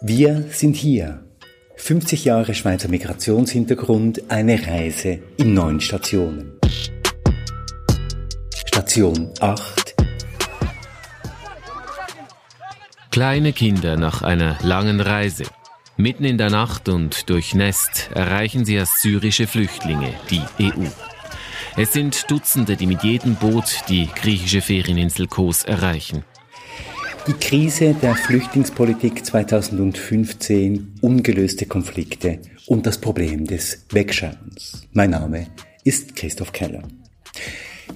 Wir sind hier. 50 Jahre Schweizer Migrationshintergrund, eine Reise in neun Stationen. Station 8. Kleine Kinder nach einer langen Reise. Mitten in der Nacht und durchnässt erreichen sie als syrische Flüchtlinge die EU. Es sind Dutzende, die mit jedem Boot die griechische Ferieninsel Kos erreichen. Die Krise der Flüchtlingspolitik 2015, ungelöste Konflikte und das Problem des Wegschauens. Mein Name ist Christoph Keller.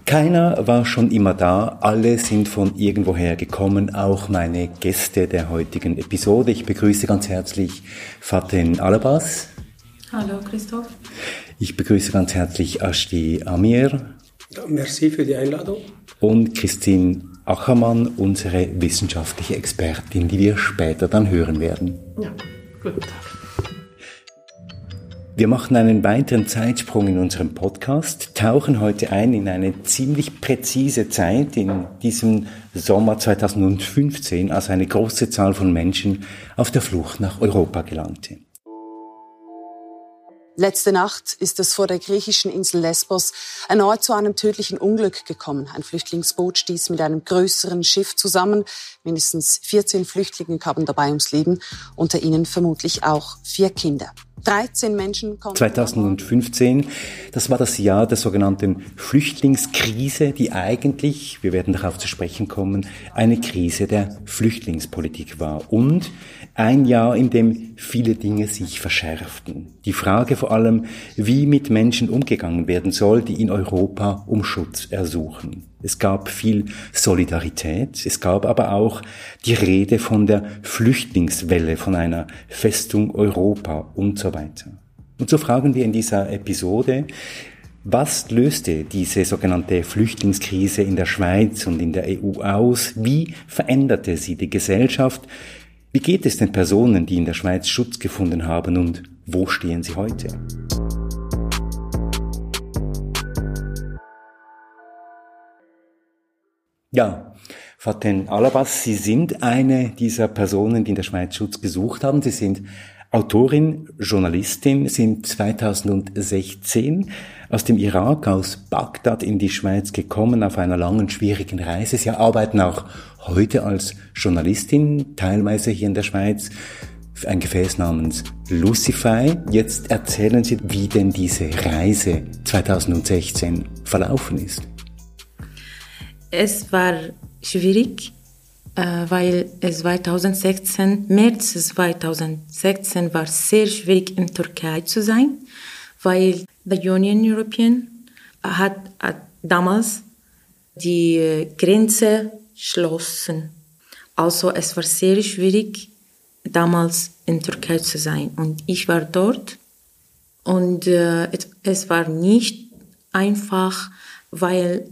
Keiner war schon immer da, alle sind von irgendwoher gekommen, auch meine Gäste der heutigen Episode. Ich begrüße ganz herzlich Faten Alabas. Hallo Christoph. Ich begrüße ganz herzlich Ashti Amir. Merci für die Einladung. Und Christine Ackermann, unsere wissenschaftliche Expertin, die wir später dann hören werden. Ja, guten Tag. Wir machen einen weiteren Zeitsprung in unserem Podcast, tauchen heute ein in eine ziemlich präzise Zeit in diesem Sommer 2015, als eine große Zahl von Menschen auf der Flucht nach Europa gelangte. Letzte Nacht ist es vor der griechischen Insel Lesbos erneut zu einem tödlichen Unglück gekommen. Ein Flüchtlingsboot stieß mit einem größeren Schiff zusammen. Mindestens 14 Flüchtlinge kamen dabei ums Leben, unter ihnen vermutlich auch vier Kinder. 13 Menschen konnten 2015, das war das Jahr der sogenannten Flüchtlingskrise, die eigentlich, wir werden darauf zu sprechen kommen, eine Krise der Flüchtlingspolitik war. Und ein Jahr, in dem viele Dinge sich verschärften. Die Frage vor allem, wie mit Menschen umgegangen werden soll, die in Europa um Schutz ersuchen. Es gab viel Solidarität, es gab aber auch die Rede von der Flüchtlingswelle, von einer Festung Europa und so weiter. Und so fragen wir in dieser Episode, was löste diese sogenannte Flüchtlingskrise in der Schweiz und in der EU aus? Wie veränderte sie die Gesellschaft? Wie geht es den Personen, die in der Schweiz Schutz gefunden haben und wo stehen sie heute? Ja, Faten Alabas, Sie sind eine dieser Personen, die in der Schweiz Schutz gesucht haben. Sie sind Autorin, Journalistin, sind 2016 aus dem Irak, aus Bagdad in die Schweiz gekommen auf einer langen, schwierigen Reise. Sie arbeiten auch heute als Journalistin, teilweise hier in der Schweiz, ein Gefäß namens Lucify. Jetzt erzählen Sie, wie denn diese Reise 2016 verlaufen ist. Es war schwierig, äh, weil es 2016, März 2016 war sehr schwierig in Türkei zu sein, weil die Union European hat, hat damals die Grenze schlossen. Also es war sehr schwierig, damals in Türkei zu sein. Und ich war dort und äh, es, es war nicht einfach, weil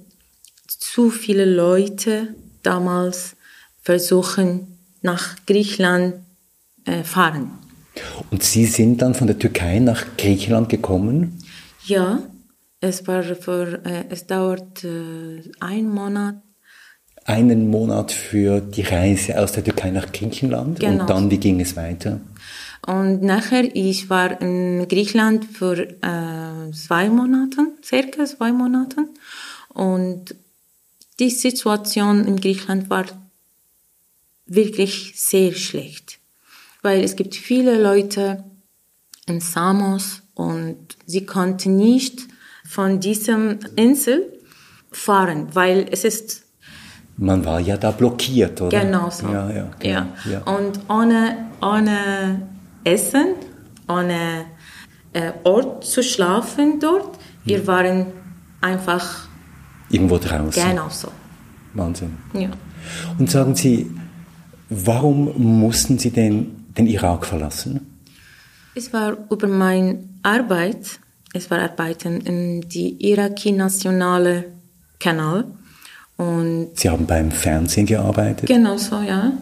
zu viele Leute damals versuchen nach Griechenland äh, fahren. Und Sie sind dann von der Türkei nach Griechenland gekommen? Ja, es war für, äh, es dauert äh, ein Monat. Einen Monat für die Reise aus der Türkei nach Griechenland Genau. und dann wie ging es weiter? Und nachher, ich war in Griechenland für äh, zwei Monate, circa zwei Monate. Und die Situation in Griechenland war wirklich sehr schlecht. Weil es gibt viele Leute in Samos und sie konnten nicht von diesem Insel fahren, weil es ist Man war ja da blockiert, oder? Genau so. Ja, ja, genau. ja. Und ohne, ohne Essen, ohne äh, Ort zu schlafen dort, wir waren einfach Irgendwo draußen. genau so. Wahnsinn. Ja. Und sagen Sie, warum mussten Sie denn den Irak verlassen? Es war über meine Arbeit, es war Arbeiten in die Iraki Nationale Kanal und Sie haben beim Fernsehen gearbeitet. Genau so, ja.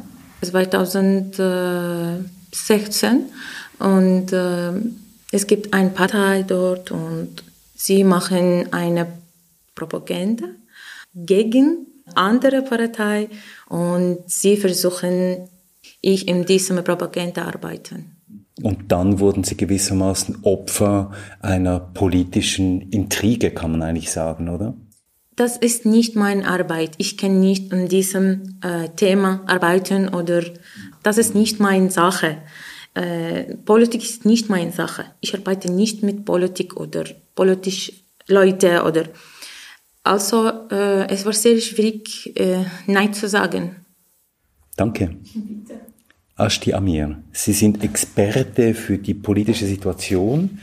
Es war 2016 und äh, es gibt eine Partei dort und sie machen eine Propaganda gegen andere Partei und sie versuchen ich in diesem Propaganda arbeiten. Und dann wurden Sie gewissermaßen Opfer einer politischen Intrige, kann man eigentlich sagen, oder? Das ist nicht meine Arbeit. Ich kann nicht an diesem äh, Thema arbeiten oder das ist nicht meine Sache. Äh, Politik ist nicht meine Sache. Ich arbeite nicht mit Politik oder politisch Leute oder also äh, es war sehr schwierig, äh, Nein zu sagen. Danke. Bitte. Ashti Amir, Sie sind Experte für die politische Situation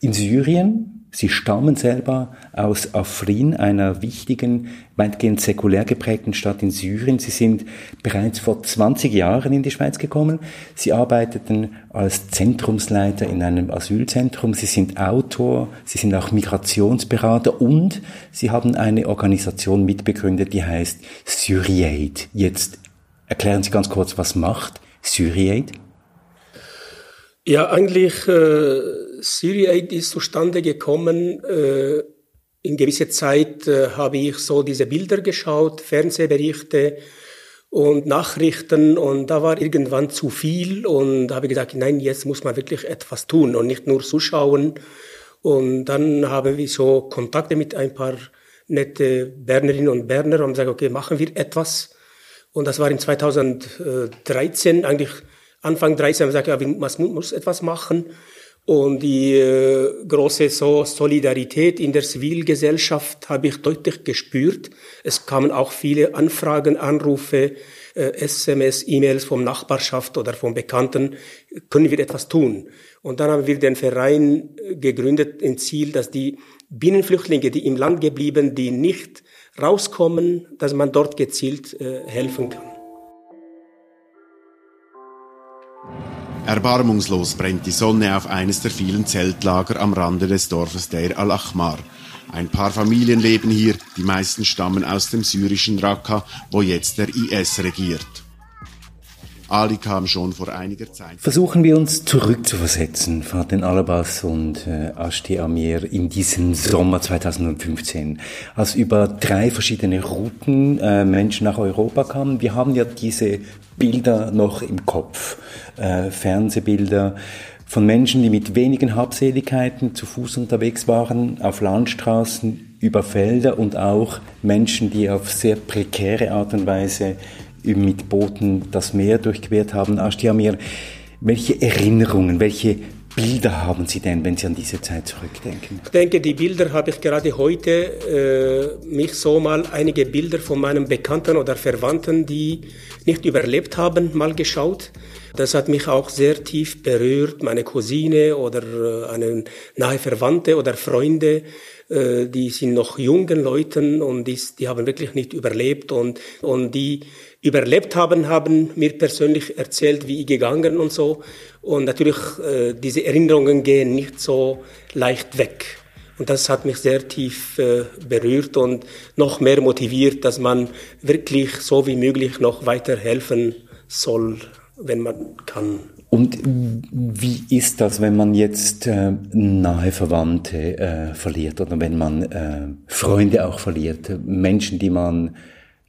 in Syrien. Sie stammen selber aus Afrin, einer wichtigen, weitgehend säkulär geprägten Stadt in Syrien. Sie sind bereits vor 20 Jahren in die Schweiz gekommen. Sie arbeiteten als Zentrumsleiter in einem Asylzentrum. Sie sind Autor, Sie sind auch Migrationsberater und Sie haben eine Organisation mitbegründet, die heißt Syriaid. Jetzt erklären Sie ganz kurz, was macht Syriaid? Ja, eigentlich äh, Syriaid ist zustande gekommen. Äh, in gewisser Zeit äh, habe ich so diese Bilder geschaut, Fernsehberichte und Nachrichten und da war irgendwann zu viel und habe gesagt, nein, jetzt muss man wirklich etwas tun und nicht nur zuschauen. Und dann haben wir so Kontakte mit ein paar nette Bernerinnen und Berner und gesagt, okay, machen wir etwas. Und das war in 2013, eigentlich Anfang 13, haben wir gesagt, ja, man muss etwas machen. Und die äh, große so Solidarität in der Zivilgesellschaft habe ich deutlich gespürt. Es kamen auch viele Anfragen, Anrufe, äh, SMS, E-Mails vom Nachbarschaft oder vom Bekannten. Können wir etwas tun? Und dann haben wir den Verein äh, gegründet, im Ziel, dass die Binnenflüchtlinge, die im Land geblieben, die nicht rauskommen, dass man dort gezielt äh, helfen kann. Erbarmungslos brennt die Sonne auf eines der vielen Zeltlager am Rande des Dorfes Deir al-Achmar. Ein paar Familien leben hier, die meisten stammen aus dem syrischen Raqqa, wo jetzt der IS regiert. Ali kam schon vor einiger Zeit. Versuchen wir uns zurückzuversetzen, Fatin Alabas und äh, Ashti Amir, in diesen Sommer 2015, als über drei verschiedene Routen äh, Menschen nach Europa kamen. Wir haben ja diese Bilder noch im Kopf, äh, Fernsehbilder von Menschen, die mit wenigen Habseligkeiten zu Fuß unterwegs waren, auf Landstraßen, über Felder und auch Menschen, die auf sehr prekäre Art und Weise mit Booten das Meer durchquert haben. Ashtiamir, welche Erinnerungen, welche Bilder haben Sie denn, wenn Sie an diese Zeit zurückdenken? Ich denke, die Bilder habe ich gerade heute äh, mich so mal einige Bilder von meinen Bekannten oder Verwandten, die nicht überlebt haben, mal geschaut. Das hat mich auch sehr tief berührt. Meine Cousine oder äh, eine nahe Verwandte oder Freunde, äh, die sind noch jungen Leuten und die, die haben wirklich nicht überlebt und, und die überlebt haben, haben mir persönlich erzählt, wie ich gegangen und so. Und natürlich, äh, diese Erinnerungen gehen nicht so leicht weg. Und das hat mich sehr tief äh, berührt und noch mehr motiviert, dass man wirklich so wie möglich noch weiter helfen soll, wenn man kann. Und wie ist das, wenn man jetzt äh, nahe Verwandte äh, verliert oder wenn man äh, Freunde auch verliert, Menschen, die man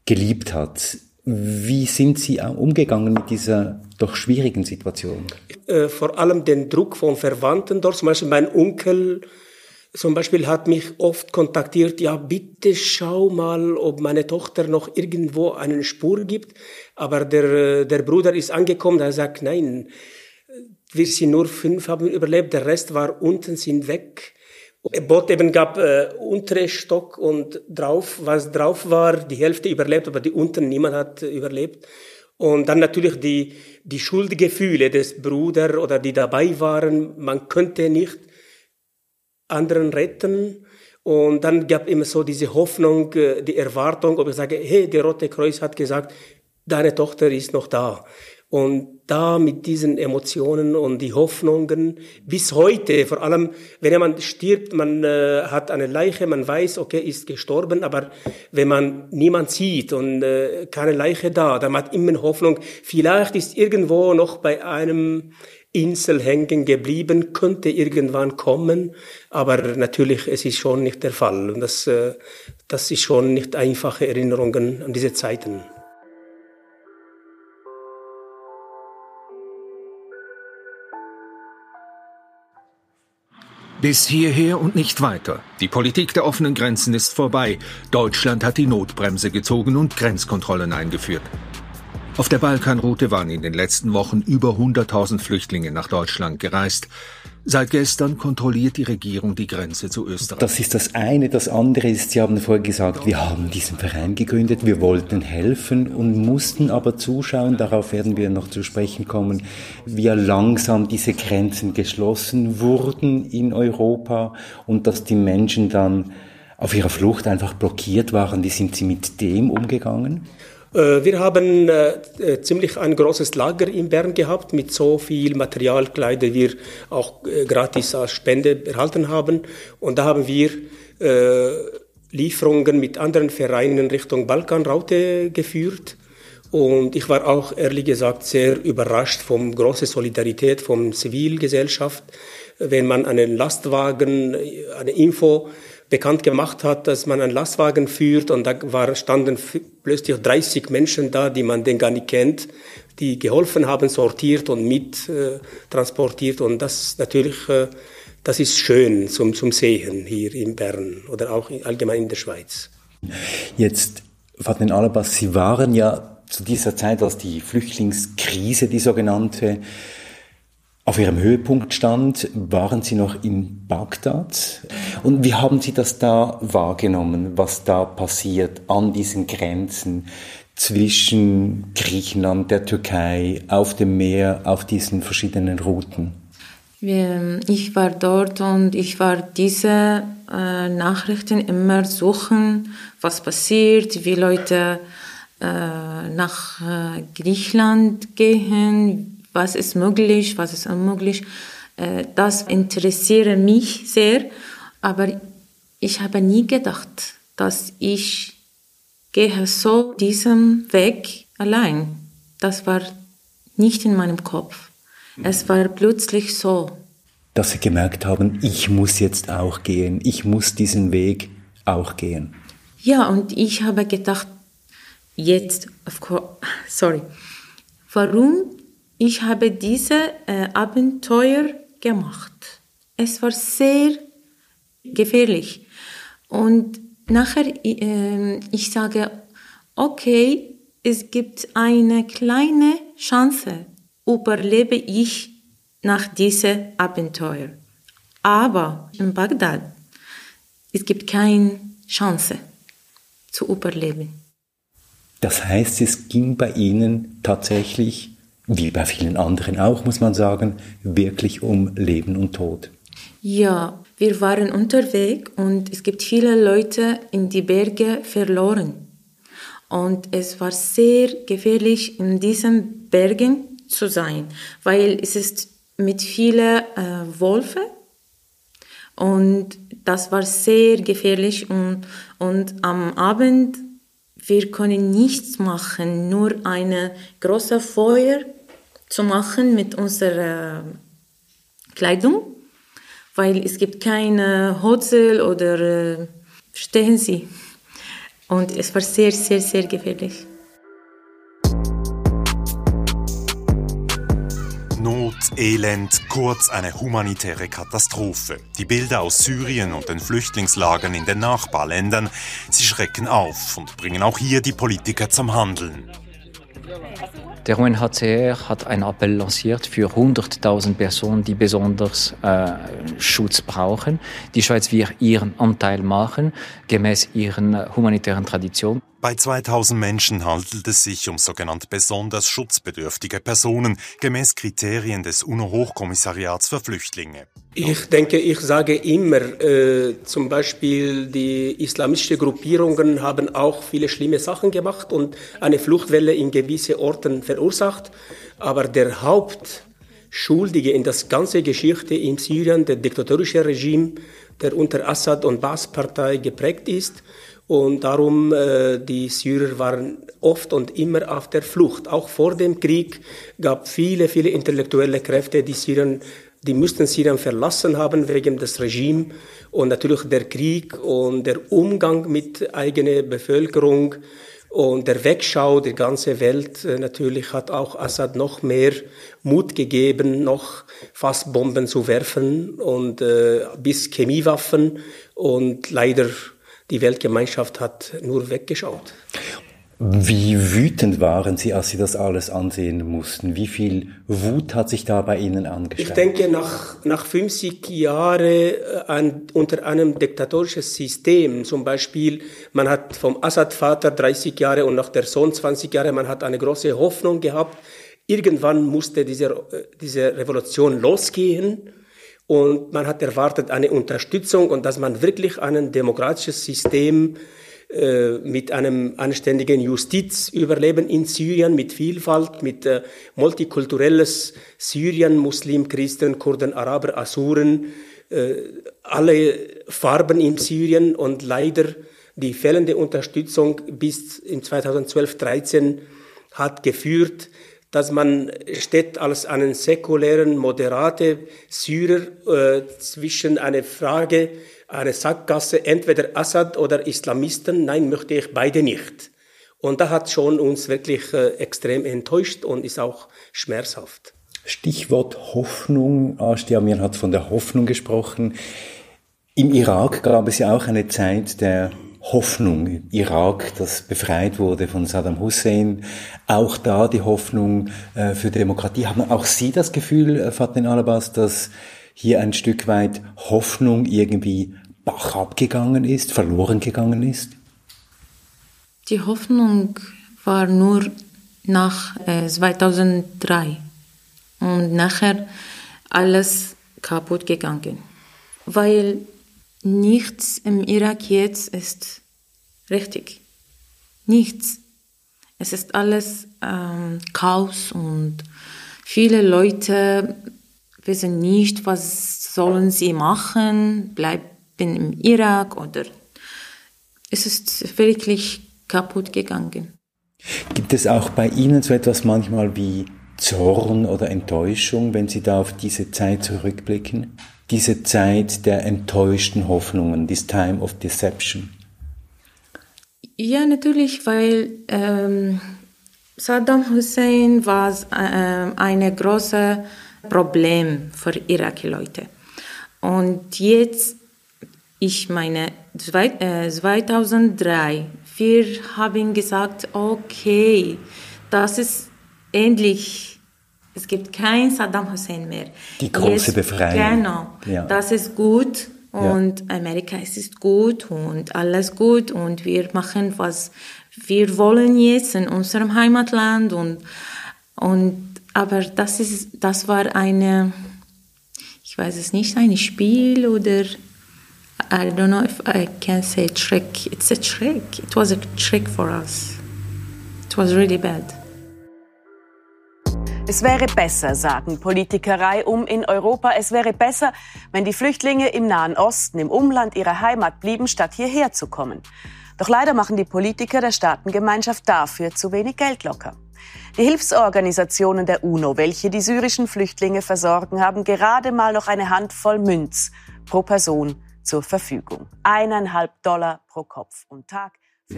geliebt hat? Wie sind Sie umgegangen mit dieser doch schwierigen Situation? Äh, vor allem den Druck von Verwandten dort. Zum Beispiel mein Onkel zum Beispiel hat mich oft kontaktiert, ja bitte schau mal, ob meine Tochter noch irgendwo eine Spur gibt. Aber der, der Bruder ist angekommen, er sagt, nein, wir sind nur fünf, haben überlebt, der Rest war unten, sind weg. Boot eben gab äh, untere Stock und drauf, was drauf war, die Hälfte überlebt, aber die unten niemand hat überlebt. Und dann natürlich die, die Schuldgefühle des Bruders oder die dabei waren, man könnte nicht anderen retten. Und dann gab immer so diese Hoffnung, äh, die Erwartung, ob ich sage, hey, der Rote Kreuz hat gesagt, deine Tochter ist noch da. Und da mit diesen Emotionen und die Hoffnungen bis heute, vor allem wenn jemand stirbt, man äh, hat eine Leiche, man weiß, okay, ist gestorben, aber wenn man niemand sieht und äh, keine Leiche da, dann hat immer Hoffnung, vielleicht ist irgendwo noch bei einem Insel hängen geblieben, könnte irgendwann kommen, aber natürlich, es ist schon nicht der Fall. Und das, äh, das ist schon nicht einfache Erinnerungen an diese Zeiten. Bis hierher und nicht weiter. Die Politik der offenen Grenzen ist vorbei. Deutschland hat die Notbremse gezogen und Grenzkontrollen eingeführt. Auf der Balkanroute waren in den letzten Wochen über 100.000 Flüchtlinge nach Deutschland gereist. Seit gestern kontrolliert die Regierung die Grenze zu Österreich. Das ist das eine. Das andere ist, Sie haben vorher gesagt, wir haben diesen Verein gegründet, wir wollten helfen und mussten aber zuschauen, darauf werden wir noch zu sprechen kommen, wie langsam diese Grenzen geschlossen wurden in Europa und dass die Menschen dann auf ihrer Flucht einfach blockiert waren. Wie sind Sie mit dem umgegangen? Äh, wir haben äh, äh, ziemlich ein großes Lager in Bern gehabt mit so viel Material, Kleider, wir auch gratis als Spende erhalten haben. Und da haben wir Lieferungen mit anderen Vereinen Richtung Balkanraute geführt. Und ich war auch ehrlich gesagt sehr überrascht von großer Solidarität von Zivilgesellschaft, wenn man einen Lastwagen, eine Info bekannt gemacht hat, dass man einen Lastwagen führt und da war, standen plötzlich 30 Menschen da, die man den gar nicht kennt, die geholfen haben, sortiert und mit äh, transportiert und das natürlich, äh, das ist schön zum, zum Sehen hier in Bern oder auch allgemein in der Schweiz. Jetzt, Fatin Alabas, Sie waren ja zu dieser Zeit, als die Flüchtlingskrise, die sogenannte, auf Ihrem Höhepunkt stand, waren Sie noch in Bagdad. Und wie haben Sie das da wahrgenommen, was da passiert an diesen Grenzen zwischen Griechenland, der Türkei, auf dem Meer, auf diesen verschiedenen Routen? Ich war dort und ich war diese äh, Nachrichten immer suchen, was passiert, wie Leute äh, nach äh, Griechenland gehen, was ist möglich, was ist unmöglich. Äh, das interessiert mich sehr, aber ich habe nie gedacht, dass ich gehe so diesen Weg allein. Das war nicht in meinem Kopf. Es war plötzlich so. Dass Sie gemerkt haben, ich muss jetzt auch gehen, ich muss diesen Weg auch gehen. Ja, und ich habe gedacht, jetzt, of course, sorry, warum ich habe diese äh, Abenteuer gemacht. Es war sehr gefährlich. Und nachher, äh, ich sage, okay, es gibt eine kleine Chance, überlebe ich nach diesem Abenteuer. Aber in Bagdad, es gibt keine Chance zu überleben. Das heißt, es ging bei Ihnen tatsächlich wie bei vielen anderen auch, muss man sagen, wirklich um Leben und Tod. Ja, wir waren unterwegs und es gibt viele Leute in die Berge verloren. Und es war sehr gefährlich, in diesen Bergen zu sein, weil es ist mit vielen äh, Wölfen und das war sehr gefährlich und, und am Abend wir können nichts machen, nur eine große Feuer zu machen mit unserer Kleidung, weil es gibt keine Hotel oder äh, verstehen Sie. Und es war sehr, sehr, sehr gefährlich. Not, Elend, kurz eine humanitäre Katastrophe. Die Bilder aus Syrien und den Flüchtlingslagern in den Nachbarländern, sie schrecken auf und bringen auch hier die Politiker zum Handeln. Der UNHCR hat einen Appell lanciert für 100.000 Personen, die besonders äh, Schutz brauchen. Die Schweiz wird ihren Anteil machen, gemäß ihren humanitären Traditionen. Bei 2000 Menschen handelt es sich um sogenannte besonders schutzbedürftige Personen gemäß Kriterien des UNO-Hochkommissariats für Flüchtlinge. Ich denke, ich sage immer, äh, zum Beispiel die islamistischen Gruppierungen haben auch viele schlimme Sachen gemacht und eine Fluchtwelle in gewisse Orten verursacht. Aber der Hauptschuldige in das ganze Geschichte in Syrien, der diktatorische Regime, der unter Assad und Baas-Partei geprägt ist, und darum, äh, die Syrer waren oft und immer auf der Flucht. Auch vor dem Krieg gab viele, viele intellektuelle Kräfte, die Syrien, die mussten Syrien verlassen haben wegen des Regimes und natürlich der Krieg und der Umgang mit eigener Bevölkerung Und der Wegschau der ganzen Welt äh, natürlich hat auch Assad noch mehr Mut gegeben, noch Fassbomben zu werfen und äh, bis Chemiewaffen. Und leider die Weltgemeinschaft hat nur weggeschaut. Wie wütend waren Sie, als Sie das alles ansehen mussten? Wie viel Wut hat sich da bei Ihnen angeschaut? Ich denke, nach, nach 50 Jahren äh, an, unter einem diktatorischen System, zum Beispiel, man hat vom Assad-Vater 30 Jahre und nach der Sohn 20 Jahre, man hat eine große Hoffnung gehabt. Irgendwann musste diese, äh, diese Revolution losgehen und man hat erwartet eine Unterstützung und dass man wirklich ein demokratisches System äh, mit einem anständigen Justiz überleben in Syrien, mit Vielfalt, mit äh, multikulturelles Syrien, Muslim, Christen, Kurden, Araber, Asuren, äh, alle Farben in Syrien und leider die fehlende Unterstützung bis in 2012, 13 hat geführt, dass man steht als einen säkulären, moderate Syrer äh, zwischen einer Frage, eine Sackgasse, entweder Assad oder Islamisten. Nein, möchte ich beide nicht. Und da hat schon uns wirklich äh, extrem enttäuscht und ist auch schmerzhaft. Stichwort Hoffnung. Ashtiamir hat von der Hoffnung gesprochen. Im Irak gab es ja auch eine Zeit der Hoffnung. Irak, das befreit wurde von Saddam Hussein. Auch da die Hoffnung äh, für Demokratie. Haben auch Sie das Gefühl, äh, Fatin Alabas, dass hier ein Stück weit Hoffnung irgendwie Bach abgegangen ist, verloren gegangen ist? Die Hoffnung war nur nach äh, 2003 und nachher alles kaputt gegangen, weil nichts im Irak jetzt ist richtig. Nichts. Es ist alles ähm, Chaos und viele Leute wissen nicht, was sollen sie machen, bleiben im Irak oder es ist wirklich kaputt gegangen. Gibt es auch bei Ihnen so etwas manchmal wie Zorn oder Enttäuschung, wenn Sie da auf diese Zeit zurückblicken? Diese Zeit der enttäuschten Hoffnungen, this time of deception? Ja, natürlich, weil ähm, Saddam Hussein war äh, ein großes Problem für iraki Leute. Und jetzt, ich meine, 2003, äh, wir haben gesagt, okay, das ist endlich, es gibt kein Saddam Hussein mehr. Die große Jetzt, Befreiung. Genau, ja. das ist gut und ja. Amerika es ist gut und alles gut und wir machen, was wir wollen jetzt in unserem Heimatland und, und aber das ist, das war eine, ich weiß es nicht, ein Spiel oder I don't know if I can say trick. It's a trick. It was a trick for us. It was really bad. Es wäre besser, sagen Politikerei um in Europa. Es wäre besser, wenn die Flüchtlinge im Nahen Osten, im Umland ihrer Heimat blieben, statt hierher zu kommen. Doch leider machen die Politiker der Staatengemeinschaft dafür zu wenig Geld locker. Die Hilfsorganisationen der UNO, welche die syrischen Flüchtlinge versorgen, haben gerade mal noch eine Handvoll Münz pro Person zur Verfügung. Eineinhalb Dollar pro Kopf und Tag.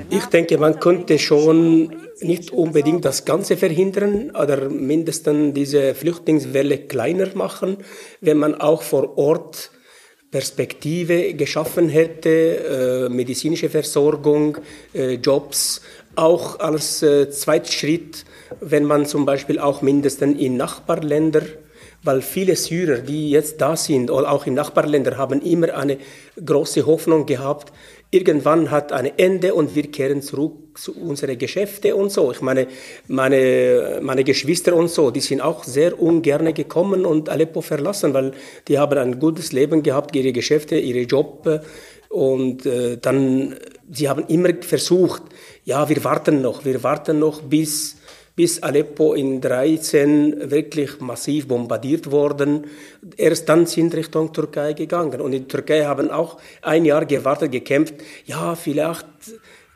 Ich denke, man könnte schon nicht unbedingt das Ganze verhindern oder mindestens diese Flüchtlingswelle kleiner machen, wenn man auch vor Ort Perspektive geschaffen hätte, äh, medizinische Versorgung, äh, Jobs, auch als äh, Zweitschritt, wenn man zum Beispiel auch mindestens in Nachbarländer weil viele Syrer, die jetzt da sind, oder auch in Nachbarländern, haben immer eine große Hoffnung gehabt, irgendwann hat ein Ende und wir kehren zurück zu unseren Geschäften und so. Ich meine, meine, meine Geschwister und so, die sind auch sehr ungern gekommen und Aleppo verlassen, weil die haben ein gutes Leben gehabt, ihre Geschäfte, ihre Job und äh, dann, sie haben immer versucht, ja, wir warten noch, wir warten noch bis bis Aleppo in 13 wirklich massiv bombardiert worden. Erst dann sind Richtung Türkei gegangen. Und in der Türkei haben auch ein Jahr gewartet, gekämpft. Ja, vielleicht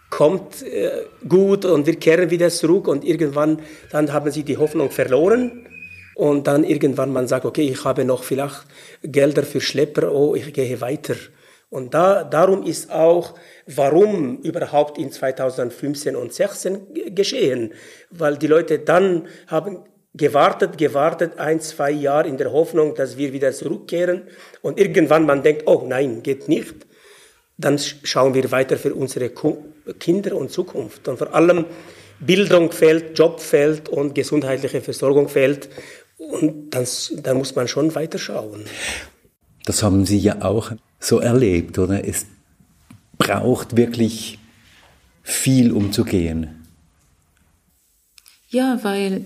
kommt äh, gut und wir kehren wieder zurück. Und irgendwann, dann haben sie die Hoffnung verloren. Und dann irgendwann man sagt, okay, ich habe noch vielleicht Gelder für Schlepper, oh, ich gehe weiter. Und da, darum ist auch, warum überhaupt in 2015 und 2016 geschehen. Weil die Leute dann haben gewartet, gewartet, ein, zwei Jahre in der Hoffnung, dass wir wieder zurückkehren. Und irgendwann man denkt, oh nein, geht nicht. Dann schauen wir weiter für unsere Kinder und Zukunft. Und vor allem Bildung fällt, Job fällt und gesundheitliche Versorgung fällt. Und dann, muss man schon weiter schauen. Das haben Sie ja auch so erlebt, oder? Es braucht wirklich viel, um zu gehen. Ja, weil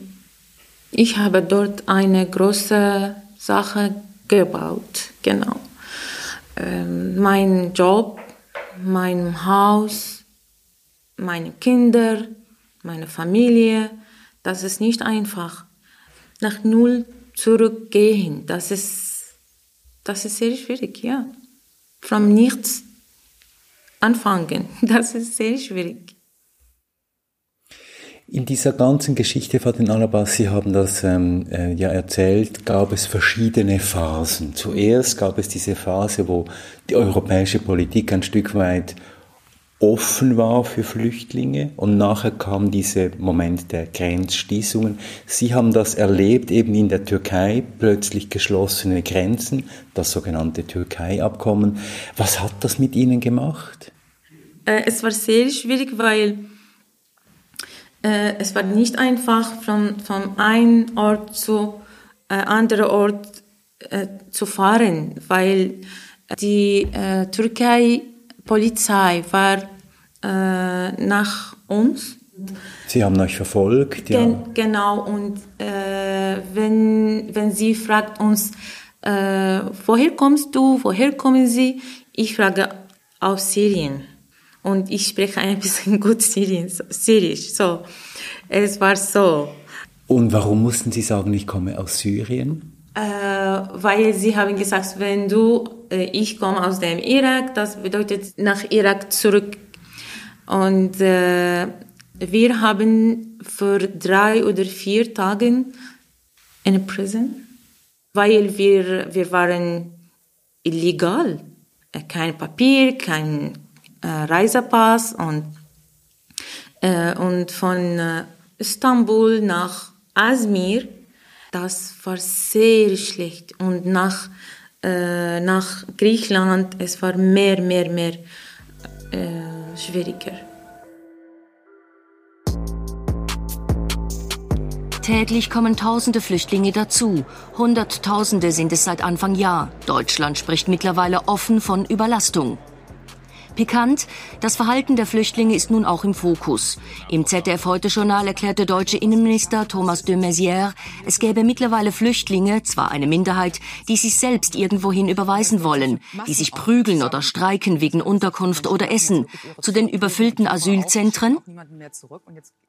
ich habe dort eine große Sache gebaut, genau. Ähm, mein Job, mein Haus, meine Kinder, meine Familie, das ist nicht einfach. Nach Null zurückgehen, das ist, das ist sehr schwierig, ja. Vom Nichts anfangen, das ist sehr schwierig. In dieser ganzen Geschichte, Fatin Alabas, Sie haben das ähm, äh, ja erzählt, gab es verschiedene Phasen. Zuerst gab es diese Phase, wo die europäische Politik ein Stück weit offen war für Flüchtlinge und nachher kam dieser Moment der Grenzschließungen. Sie haben das erlebt eben in der Türkei, plötzlich geschlossene Grenzen, das sogenannte Türkei-Abkommen. Was hat das mit Ihnen gemacht? Äh, es war sehr schwierig, weil äh, es war nicht einfach von, von einem Ort zu äh, anderen Ort äh, zu fahren, weil die äh, Türkei-Polizei war äh, nach uns. Sie haben euch verfolgt, ja. Gen genau, und äh, wenn, wenn sie fragt uns, äh, woher kommst du, woher kommen Sie? Ich frage aus Syrien und ich spreche ein bisschen gut Syrien, Syrisch. So, es war so. Und warum mussten Sie sagen, ich komme aus Syrien? Äh, weil sie haben gesagt, wenn du, äh, ich komme aus dem Irak, das bedeutet nach Irak zurück und äh, wir haben für drei oder vier Tage in Prison, weil wir, wir waren illegal. Äh, kein Papier, kein äh, Reisepass und, äh, und von äh, Istanbul nach Azmir, das war sehr schlecht. Und nach, äh, nach Griechenland, es war mehr, mehr, mehr äh, schwieriger. Täglich kommen tausende Flüchtlinge dazu. Hunderttausende sind es seit Anfang Jahr. Deutschland spricht mittlerweile offen von Überlastung. Pikant, das Verhalten der Flüchtlinge ist nun auch im Fokus. Im ZDF-Heute-Journal erklärte deutsche Innenminister Thomas de Maizière, es gäbe mittlerweile Flüchtlinge, zwar eine Minderheit, die sich selbst irgendwohin überweisen wollen, die sich prügeln oder streiken wegen Unterkunft oder Essen. Zu den überfüllten Asylzentren?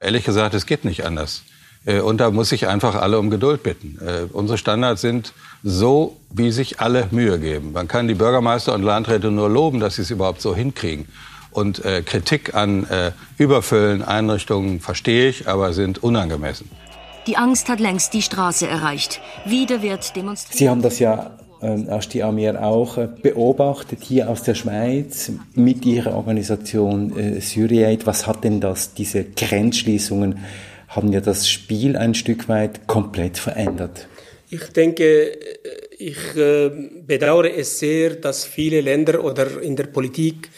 Ehrlich gesagt, es geht nicht anders. Äh, und da muss ich einfach alle um Geduld bitten. Äh, unsere Standards sind so, wie sich alle Mühe geben. Man kann die Bürgermeister und Landräte nur loben, dass sie es überhaupt so hinkriegen. Und äh, Kritik an Überfüllen Einrichtungen verstehe ich, aber sind unangemessen. Die Angst hat längst die Straße erreicht. Wieder wird demonstriert. Sie haben das ja ähm, Ashti Amir auch äh, beobachtet hier aus der Schweiz mit Ihrer Organisation äh, Syriate. Was hat denn das, diese Grenzschließungen haben ja das Spiel ein Stück weit komplett verändert. Ich denke, ich äh, bedauere es sehr, dass viele Länder oder in der Politik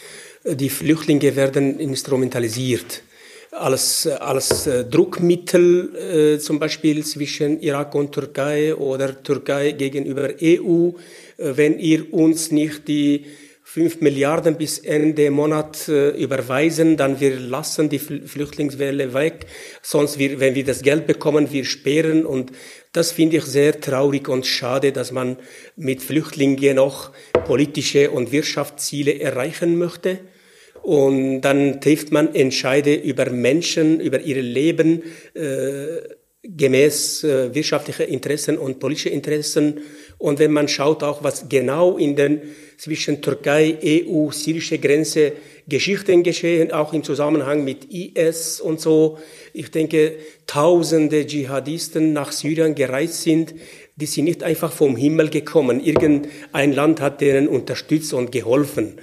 äh, die Flüchtlinge werden instrumentalisiert als, als äh, Druckmittel, zum Beispiel zwischen Irak und Türkei oder Türkei gegenüber EU. Wenn ihr uns nicht die 5 Milliarden bis Ende Monat äh, überweisen, dann wir lassen die Flüchtlingswelle weg. Sonst, wir, wenn wir das Geld bekommen, wir sperren. Und das finde ich sehr traurig und schade, dass man mit Flüchtlingen noch politische und Wirtschaftsziele erreichen möchte. Und dann trifft man Entscheide über Menschen, über ihre Leben, äh, gemäß äh, wirtschaftlicher Interessen und politischer Interessen. Und wenn man schaut auch, was genau in den zwischen Türkei, EU, syrische Grenze Geschichten geschehen, auch im Zusammenhang mit IS und so. Ich denke, tausende Dschihadisten nach Syrien gereist sind, die sind nicht einfach vom Himmel gekommen. Irgendein Land hat denen unterstützt und geholfen.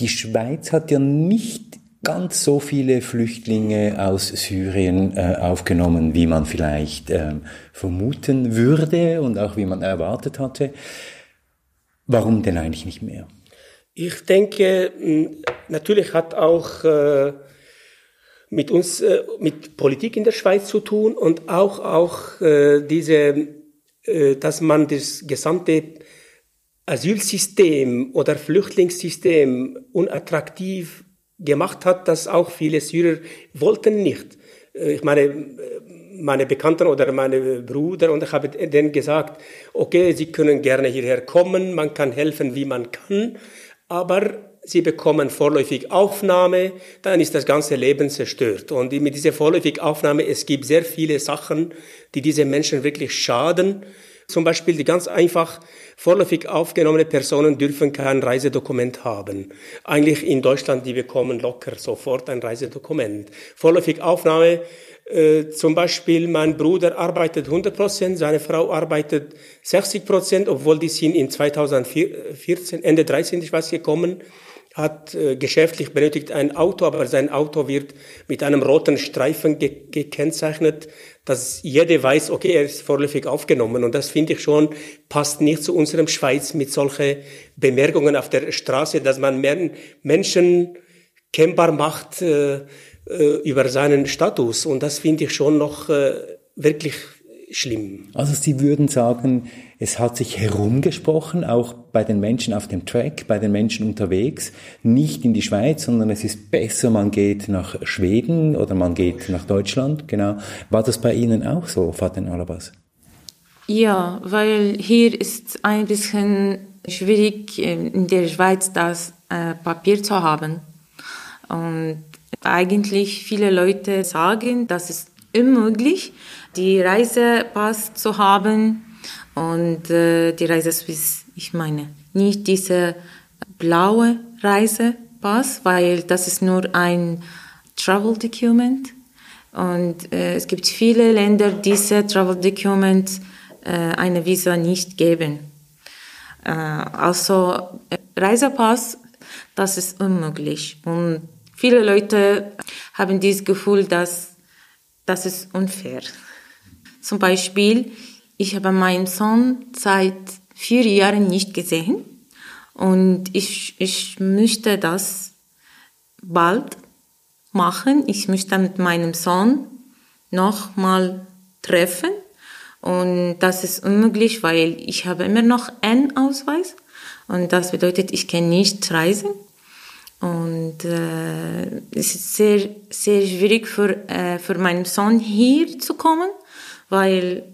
Die Schweiz hat ja nicht ganz so viele Flüchtlinge aus Syrien äh, aufgenommen, wie man vielleicht äh, vermuten würde und auch wie man erwartet hatte. Warum denn eigentlich nicht mehr? Ich denke, natürlich hat auch äh, mit uns, äh, mit Politik in der Schweiz zu tun und auch, auch äh, diese, äh, dass man das gesamte Asylsystem oder Flüchtlingssystem unattraktiv gemacht hat, dass auch viele Syrer wollten nicht. Äh, ich meine, meine Bekannten oder meine Brüder und ich habe denen gesagt, okay, sie können gerne hierher kommen, man kann helfen, wie man kann, aber sie bekommen vorläufig Aufnahme, dann ist das ganze Leben zerstört. Und mit dieser vorläufig Aufnahme, es gibt sehr viele Sachen, die diese Menschen wirklich schaden. Zum Beispiel die ganz einfach vorläufig aufgenommene Personen dürfen kein Reisedokument haben. Eigentlich in Deutschland, die bekommen locker sofort ein Reisedokument. Vorläufig Aufnahme äh, zum Beispiel mein Bruder arbeitet 100 Prozent, seine Frau arbeitet 60 Prozent, obwohl die sind in 2014, Ende 13, ich weiß, gekommen, hat äh, geschäftlich benötigt ein Auto, aber sein Auto wird mit einem roten Streifen ge gekennzeichnet, dass jeder weiß, okay, er ist vorläufig aufgenommen. Und das finde ich schon, passt nicht zu unserem Schweiz mit solchen Bemerkungen auf der Straße, dass man Menschen kennbar macht, äh, äh, über seinen Status. Und das finde ich schon noch äh, wirklich schlimm. Also Sie würden sagen, es hat sich herumgesprochen, auch bei den Menschen auf dem Track, bei den Menschen unterwegs, nicht in die Schweiz, sondern es ist besser, man geht nach Schweden oder man geht nach Deutschland. Genau. War das bei Ihnen auch so, Fatin Alabas? Ja, weil hier ist ein bisschen schwierig, äh, in der Schweiz das äh, Papier zu haben. Und eigentlich viele Leute sagen, das ist unmöglich, die Reisepass zu haben und äh, die Reiseswiss, ich meine, nicht diese blaue Reisepass, weil das ist nur ein Travel Document und äh, es gibt viele Länder, die diese Travel Document äh, eine Visa nicht geben. Äh, also äh, Reisepass, das ist unmöglich und Viele Leute haben dieses Gefühl, dass das ist unfair. Zum Beispiel, ich habe meinen Sohn seit vier Jahren nicht gesehen und ich, ich möchte das bald machen. Ich möchte mit meinem Sohn noch mal treffen und das ist unmöglich, weil ich habe immer noch einen Ausweis und das bedeutet, ich kann nicht reisen und äh, es ist sehr, sehr schwierig für, äh, für meinen Sohn hier zu kommen, weil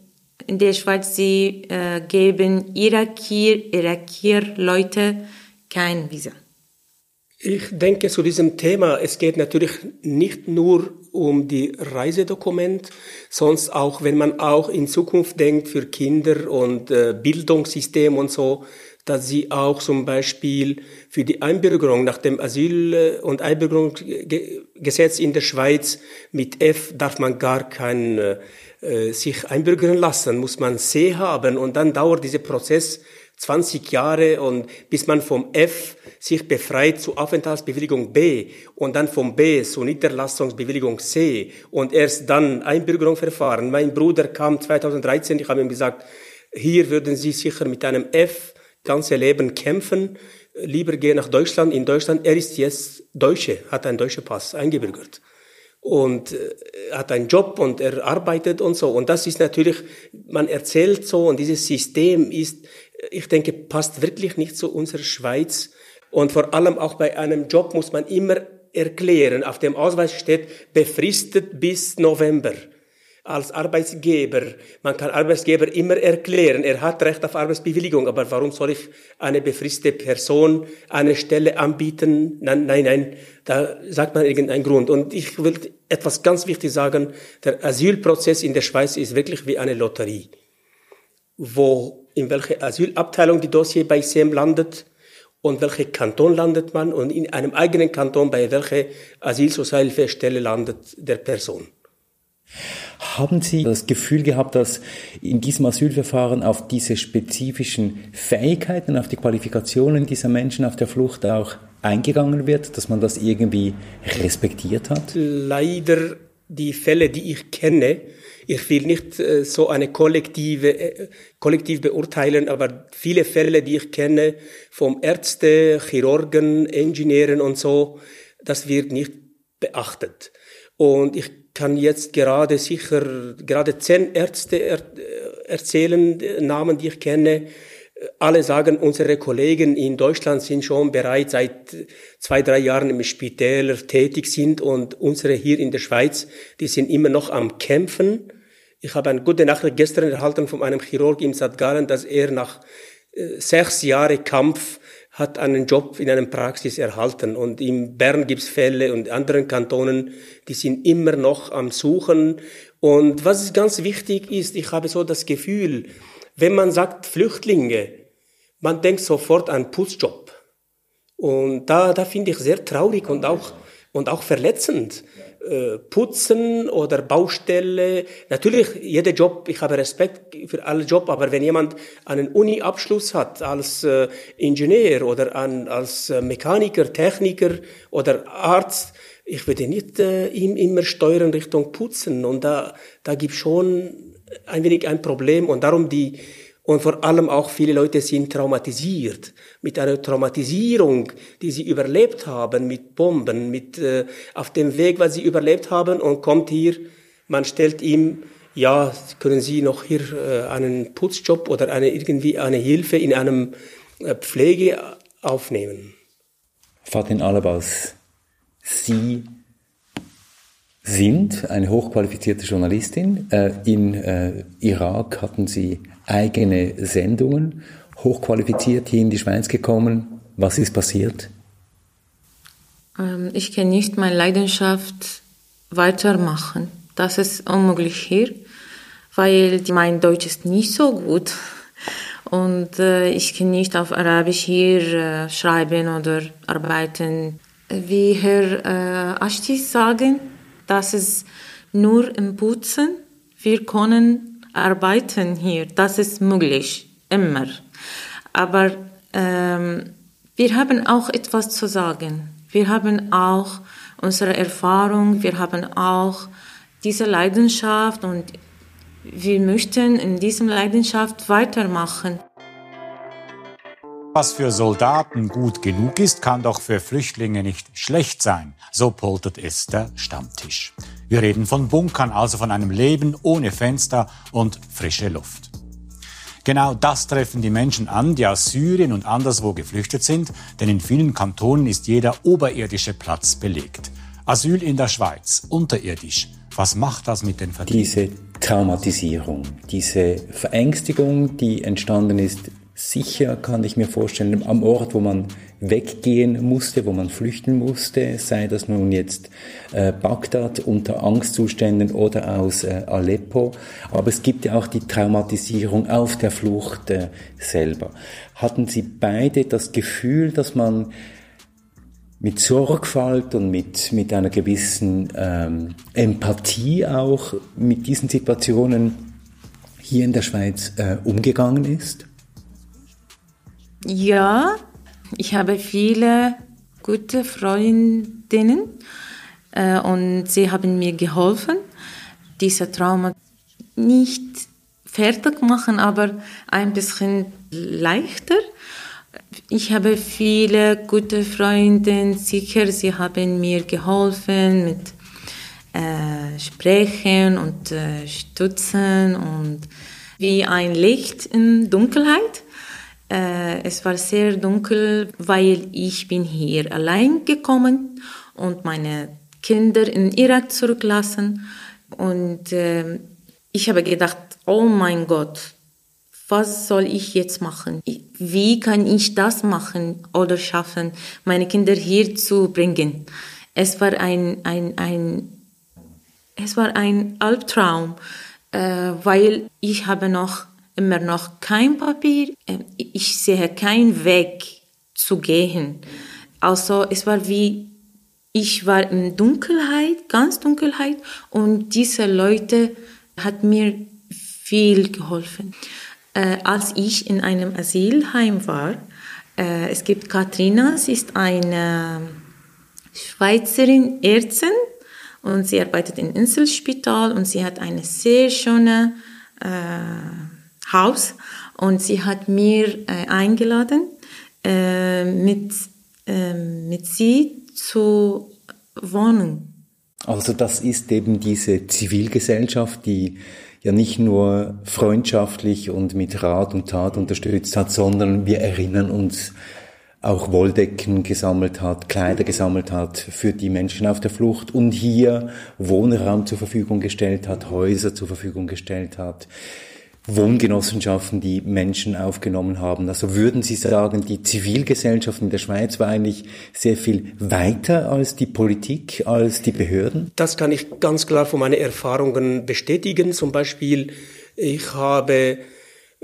in der Schweiz sie äh, geben Irakier, Irakier Leute kein Visa. Ich denke zu diesem Thema, es geht natürlich nicht nur um die Reisedokument, sonst auch, wenn man auch in Zukunft denkt für Kinder und äh, Bildungssystem und so, dass sie auch zum Beispiel für die Einbürgerung nach dem Asyl- und Einbürgerungsgesetz in der Schweiz mit F darf man gar kein äh, sich einbürgern lassen, muss man C haben. Und dann dauert dieser Prozess 20 Jahre und bis man vom F sich befreit zu Aufenthaltsbewilligung B und dann vom B zu Niederlassungsbewilligung C und erst dann Einbürgerung verfahren. Mein Bruder kam 2013, ich habe ihm gesagt, hier würden Sie sicher mit einem F ganze Leben kämpfen, lieber gehen nach Deutschland. In Deutschland, er ist jetzt Deutsche, hat einen deutschen Pass eingebürgert und äh, hat einen Job und er arbeitet und so. Und das ist natürlich, man erzählt so und dieses System ist, ich denke, passt wirklich nicht zu unserer Schweiz. Und vor allem auch bei einem Job muss man immer erklären, auf dem Ausweis steht befristet bis November. Als Arbeitsgeber. Man kann Arbeitsgeber immer erklären, er hat Recht auf Arbeitsbewilligung, aber warum soll ich eine befristete Person eine Stelle anbieten? Nein, nein, nein, da sagt man irgendeinen Grund. Und ich will etwas ganz wichtig sagen, der Asylprozess in der Schweiz ist wirklich wie eine Lotterie, wo in welche Asylabteilung die Dossier bei SEM landet, und welche Kanton landet man und in einem eigenen Kanton bei welcher Asylsozialhilfestelle landet der Person. Haben Sie das Gefühl gehabt, dass in diesem Asylverfahren auf diese spezifischen Fähigkeiten, auf die Qualifikationen dieser Menschen auf der Flucht auch eingegangen wird, dass man das irgendwie respektiert hat? Leider die Fälle, die ich kenne, ich will nicht äh, so eine kollektive, äh, kollektiv beurteilen, aber viele Fälle, die ich kenne, vom Ärzte, Chirurgen, Ingenieuren und so, das wird nicht beachtet. Und ich kann jetzt gerade sicher, gerade zehn Ärzte er, äh, erzählen, Namen, die ich kenne, alle sagen, unsere Kollegen in Deutschland sind schon bereits seit zwei, drei Jahren im Spitäler tätig sind und unsere hier in der Schweiz, die sind immer noch am Kämpfen. Ich habe eine gute Nachricht gestern erhalten von einem Chirurg im St. Gallen, dass er nach äh, sechs Jahren Kampf hat einen Job in einer Praxis erhalten. Und in Bern gibt's Fälle und anderen Kantonen, die sind immer noch am Suchen. Und was ganz wichtig ist, ich habe so das Gefühl, wenn man sagt Flüchtlinge, man denkt sofort an Putzjob. Und da, da finde ich sehr traurig und auch, und auch verletzend. Äh, Putzen oder Baustelle. Natürlich, jeder Job, ich habe Respekt für alle Job, aber wenn jemand einen Uni-Abschluss hat als äh, Ingenieur oder an, als äh, Mechaniker, Techniker oder Arzt, ich würde nicht äh, ihm immer steuern Richtung Putzen. Und da, da gibt schon ein wenig ein Problem und darum die, und vor allem auch viele Leute sind traumatisiert. Mit einer Traumatisierung, die sie überlebt haben, mit Bomben, mit, äh, auf dem Weg, was sie überlebt haben und kommt hier, man stellt ihm, ja, können Sie noch hier äh, einen Putzjob oder eine, irgendwie eine Hilfe in einem äh, Pflege aufnehmen? Fatin Alabas, Sie sind eine hochqualifizierte Journalistin. Äh, in äh, Irak hatten Sie eigene Sendungen, hochqualifiziert hier in die Schweiz gekommen. Was ist passiert? Ähm, ich kann nicht meine Leidenschaft weitermachen. Das ist unmöglich hier, weil mein Deutsch ist nicht so gut. Und äh, ich kann nicht auf Arabisch hier schreiben oder arbeiten. Wie Herr Ashti sagen, das ist nur im Putzen. Wir können arbeiten hier. Das ist möglich. Immer. Aber ähm, wir haben auch etwas zu sagen. Wir haben auch unsere Erfahrung. Wir haben auch diese Leidenschaft und wir möchten in diesem Leidenschaft weitermachen. Was für Soldaten gut genug ist, kann doch für Flüchtlinge nicht schlecht sein. So poltert es der Stammtisch. Wir reden von Bunkern, also von einem Leben ohne Fenster und frische Luft. Genau das treffen die Menschen an, die aus Syrien und anderswo geflüchtet sind, denn in vielen Kantonen ist jeder oberirdische Platz belegt. Asyl in der Schweiz, unterirdisch. Was macht das mit den Verdienern? Diese Traumatisierung, diese Verängstigung, die entstanden ist sicher, kann ich mir vorstellen, am Ort, wo man weggehen musste, wo man flüchten musste, sei das nun jetzt äh, Bagdad unter Angstzuständen oder aus äh, Aleppo. Aber es gibt ja auch die Traumatisierung auf der Flucht äh, selber. Hatten Sie beide das Gefühl, dass man mit Sorgfalt und mit, mit einer gewissen ähm, Empathie auch mit diesen Situationen hier in der Schweiz äh, umgegangen ist? Ja, ich habe viele gute Freundinnen äh, und sie haben mir geholfen, diese Trauma nicht fertig machen, aber ein bisschen leichter. Ich habe viele gute Freunde, sicher, sie haben mir geholfen mit äh, Sprechen und äh, Stützen und wie ein Licht in Dunkelheit. Äh, es war sehr dunkel, weil ich bin hier allein gekommen und meine Kinder in Irak zurücklassen. Und äh, ich habe gedacht, oh mein Gott, was soll ich jetzt machen? Wie kann ich das machen oder schaffen, meine Kinder hier zu bringen? Es war ein, ein, ein, es war ein Albtraum, äh, weil ich habe noch immer noch kein Papier, äh, ich sehe keinen Weg zu gehen. Also es war wie, ich war in Dunkelheit, ganz Dunkelheit und diese Leute hat mir viel geholfen. Äh, als ich in einem Asylheim war, äh, es gibt Katrina, sie ist eine Schweizerin Ärztin und sie arbeitet im Inselspital und sie hat ein sehr schönes äh, Haus und sie hat mir äh, eingeladen, äh, mit, ähm, mit sie zu wohnen. Also das ist eben diese Zivilgesellschaft, die ja nicht nur freundschaftlich und mit Rat und Tat unterstützt hat, sondern wir erinnern uns auch Wolldecken gesammelt hat, Kleider gesammelt hat für die Menschen auf der Flucht und hier Wohnraum zur Verfügung gestellt hat, Häuser zur Verfügung gestellt hat. Wohngenossenschaften, die Menschen aufgenommen haben. Also würden Sie sagen, die Zivilgesellschaft in der Schweiz war eigentlich sehr viel weiter als die Politik, als die Behörden? Das kann ich ganz klar von meinen Erfahrungen bestätigen. Zum Beispiel, ich habe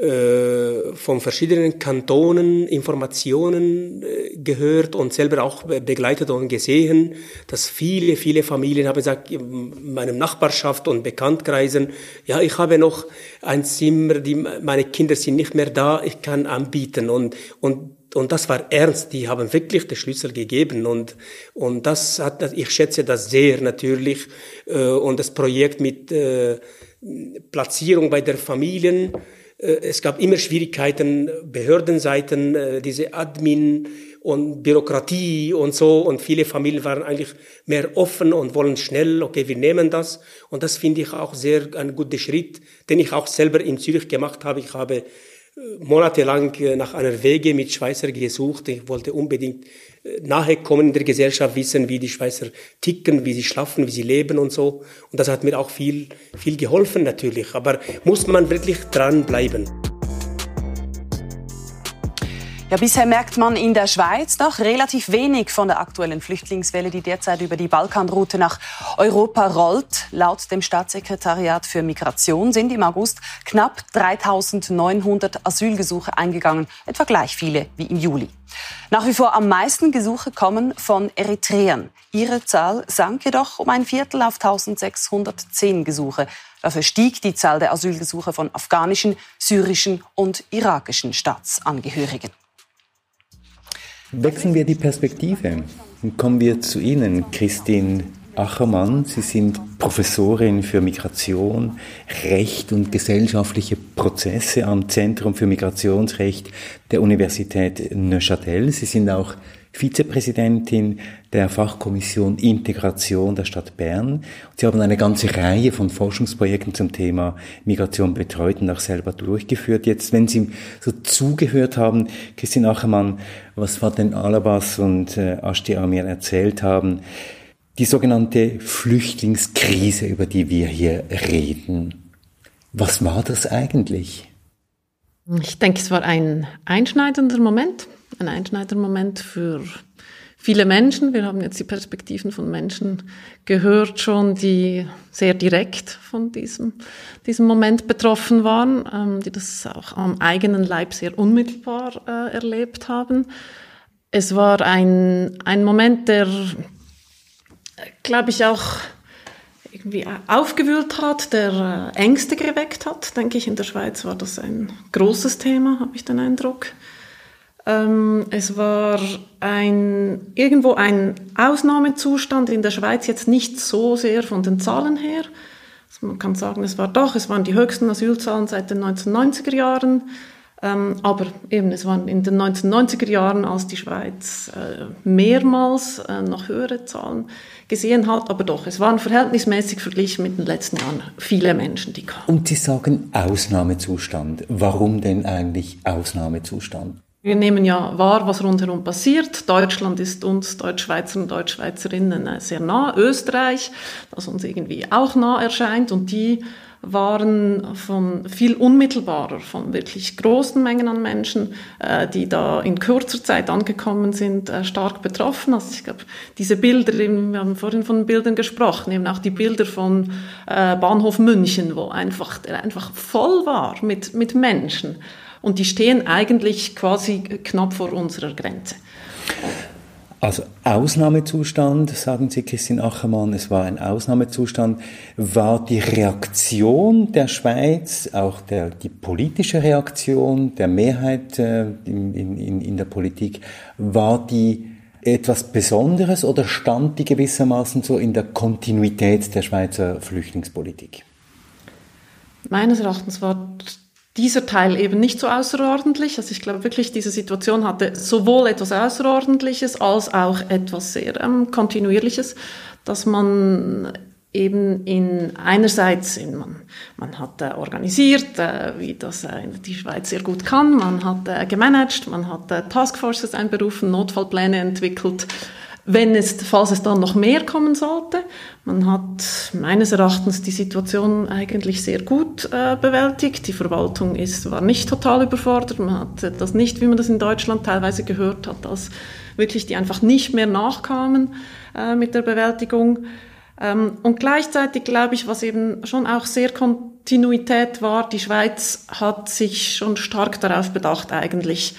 äh, von verschiedenen Kantonen Informationen äh, gehört und selber auch begleitet und gesehen, dass viele, viele Familien haben gesagt, in meinem Nachbarschaft und Bekanntkreisen, ja, ich habe noch ein Zimmer, die, meine Kinder sind nicht mehr da, ich kann anbieten. Und, und und das war ernst. Die haben wirklich den Schlüssel gegeben. Und und das hat, ich schätze das sehr natürlich. Äh, und das Projekt mit Platzierung bei der Familien es gab immer Schwierigkeiten, Behördenseiten, äh, diese Admin und Bürokratie und so. Und viele Familien waren eigentlich mehr offen und wollen schnell, okay, wir nehmen das. Und das finde ich auch sehr ein guter Schritt, den ich auch selber in Zürich gemacht habe. Ich habe monatelang äh, nach einer Wege mit Schweizer gesucht. Ich wollte unbedingt äh, nahe kommen in der Gesellschaft, wissen, wie die Schweizer ticken, wie sie schlafen, wie sie leben und so. Und das hat mir auch viel, viel geholfen natürlich. Aber muss man wirklich dranbleiben. Ja, bisher merkt man in der Schweiz doch relativ wenig von der aktuellen Flüchtlingswelle, die derzeit über die Balkanroute nach Europa rollt. Laut dem Staatssekretariat für Migration sind im August knapp 3900 Asylgesuche eingegangen, etwa gleich viele wie im Juli. Nach wie vor am meisten Gesuche kommen von Eritreern. Ihre Zahl sank jedoch um ein Viertel auf 1610 Gesuche. Dafür stieg die Zahl der Asylgesuche von afghanischen, syrischen und irakischen Staatsangehörigen. Wechseln wir die Perspektive und kommen wir zu Ihnen, Christine Achermann. Sie sind Professorin für Migration, Recht und gesellschaftliche Prozesse am Zentrum für Migrationsrecht der Universität Neuchâtel. Sie sind auch Vizepräsidentin der Fachkommission Integration der Stadt Bern. Sie haben eine ganze Reihe von Forschungsprojekten zum Thema Migration betreut und auch selber durchgeführt. Jetzt, wenn Sie so zugehört haben, Christine Achermann, was Faten Alabas und äh, Ashti Amir erzählt haben, die sogenannte Flüchtlingskrise, über die wir hier reden. Was war das eigentlich? Ich denke, es war ein einschneidender Moment ein einschneidender Moment für viele Menschen. Wir haben jetzt die Perspektiven von Menschen gehört schon, die sehr direkt von diesem, diesem Moment betroffen waren, ähm, die das auch am eigenen Leib sehr unmittelbar äh, erlebt haben. Es war ein, ein Moment, der, glaube ich, auch irgendwie aufgewühlt hat, der äh, Ängste geweckt hat. Denke ich, in der Schweiz war das ein großes Thema, habe ich den Eindruck. Ähm, es war ein, irgendwo ein Ausnahmezustand in der Schweiz, jetzt nicht so sehr von den Zahlen her. Also man kann sagen, es war doch, es waren die höchsten Asylzahlen seit den 1990er Jahren. Ähm, aber eben, es waren in den 1990er Jahren, als die Schweiz äh, mehrmals äh, noch höhere Zahlen gesehen hat. Aber doch, es waren verhältnismäßig verglichen mit den letzten Jahren viele Menschen, die kamen. Und Sie sagen Ausnahmezustand. Warum denn eigentlich Ausnahmezustand? Wir nehmen ja wahr, was rundherum passiert. Deutschland ist uns Deutschschweizer und Deutschschweizerinnen äh, sehr nah. Österreich, das uns irgendwie auch nah erscheint. Und die waren von viel unmittelbarer, von wirklich großen Mengen an Menschen, äh, die da in kurzer Zeit angekommen sind, äh, stark betroffen. Also ich glaube, diese Bilder, wir haben vorhin von Bildern gesprochen, eben auch die Bilder von äh, Bahnhof München, wo einfach, der einfach voll war mit, mit Menschen. Und die stehen eigentlich quasi knapp vor unserer Grenze. Also Ausnahmezustand, sagen Sie, Christine Achermann, es war ein Ausnahmezustand. War die Reaktion der Schweiz, auch der, die politische Reaktion der Mehrheit äh, in, in, in der Politik, war die etwas Besonderes oder stand die gewissermaßen so in der Kontinuität der Schweizer Flüchtlingspolitik? Meines Erachtens war dieser Teil eben nicht so außerordentlich. Also ich glaube wirklich, diese Situation hatte sowohl etwas Außerordentliches als auch etwas sehr ähm, Kontinuierliches, dass man eben in einerseits in, man, man hat äh, organisiert, äh, wie das äh, die Schweiz sehr gut kann, man hat äh, gemanagt, man hat äh, Taskforces einberufen, Notfallpläne entwickelt, wenn es, falls es dann noch mehr kommen sollte. Man hat meines Erachtens die Situation eigentlich sehr gut äh, bewältigt. Die Verwaltung ist, war nicht total überfordert. Man hat das nicht, wie man das in Deutschland teilweise gehört hat, dass wirklich die einfach nicht mehr nachkamen äh, mit der Bewältigung. Ähm, und gleichzeitig glaube ich, was eben schon auch sehr Kontinuität war, die Schweiz hat sich schon stark darauf bedacht, eigentlich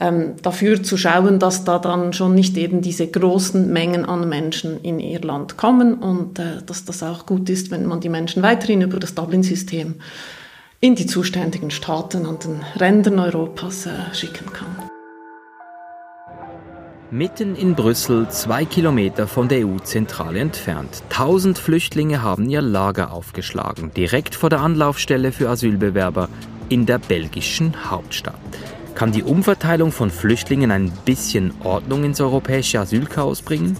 ähm, dafür zu schauen, dass da dann schon nicht eben diese großen Mengen an Menschen in ihr Land kommen und äh, dass das auch gut ist, wenn man die Menschen weiterhin über das Dublin-System in die zuständigen Staaten an den Rändern Europas äh, schicken kann. Mitten in Brüssel, zwei Kilometer von der EU-Zentrale entfernt. Tausend Flüchtlinge haben ihr Lager aufgeschlagen, direkt vor der Anlaufstelle für Asylbewerber in der belgischen Hauptstadt. Kann die Umverteilung von Flüchtlingen ein bisschen Ordnung ins europäische Asylchaos bringen?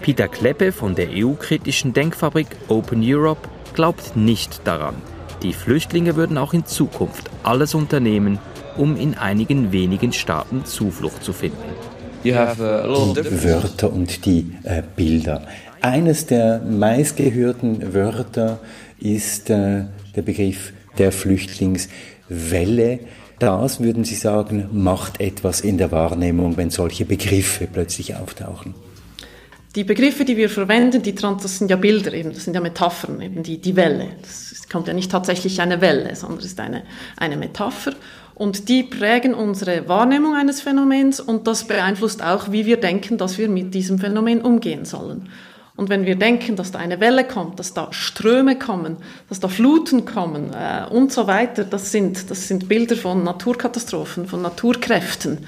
Peter Kleppe von der EU-kritischen Denkfabrik Open Europe glaubt nicht daran. Die Flüchtlinge würden auch in Zukunft alles unternehmen, um in einigen wenigen Staaten Zuflucht zu finden. Die Wörter und die äh, Bilder. Eines der meistgehörten Wörter ist äh, der Begriff der Flüchtlingswelle. Das, würden Sie sagen, macht etwas in der Wahrnehmung, wenn solche Begriffe plötzlich auftauchen. Die Begriffe, die wir verwenden, die, das sind ja Bilder, eben, das sind ja Metaphern, eben die, die Welle. Das kommt ja nicht tatsächlich eine Welle, sondern es ist eine, eine Metapher. Und die prägen unsere Wahrnehmung eines Phänomens und das beeinflusst auch, wie wir denken, dass wir mit diesem Phänomen umgehen sollen. Und wenn wir denken, dass da eine Welle kommt, dass da Ströme kommen, dass da Fluten kommen äh, und so weiter, das sind, das sind Bilder von Naturkatastrophen, von Naturkräften.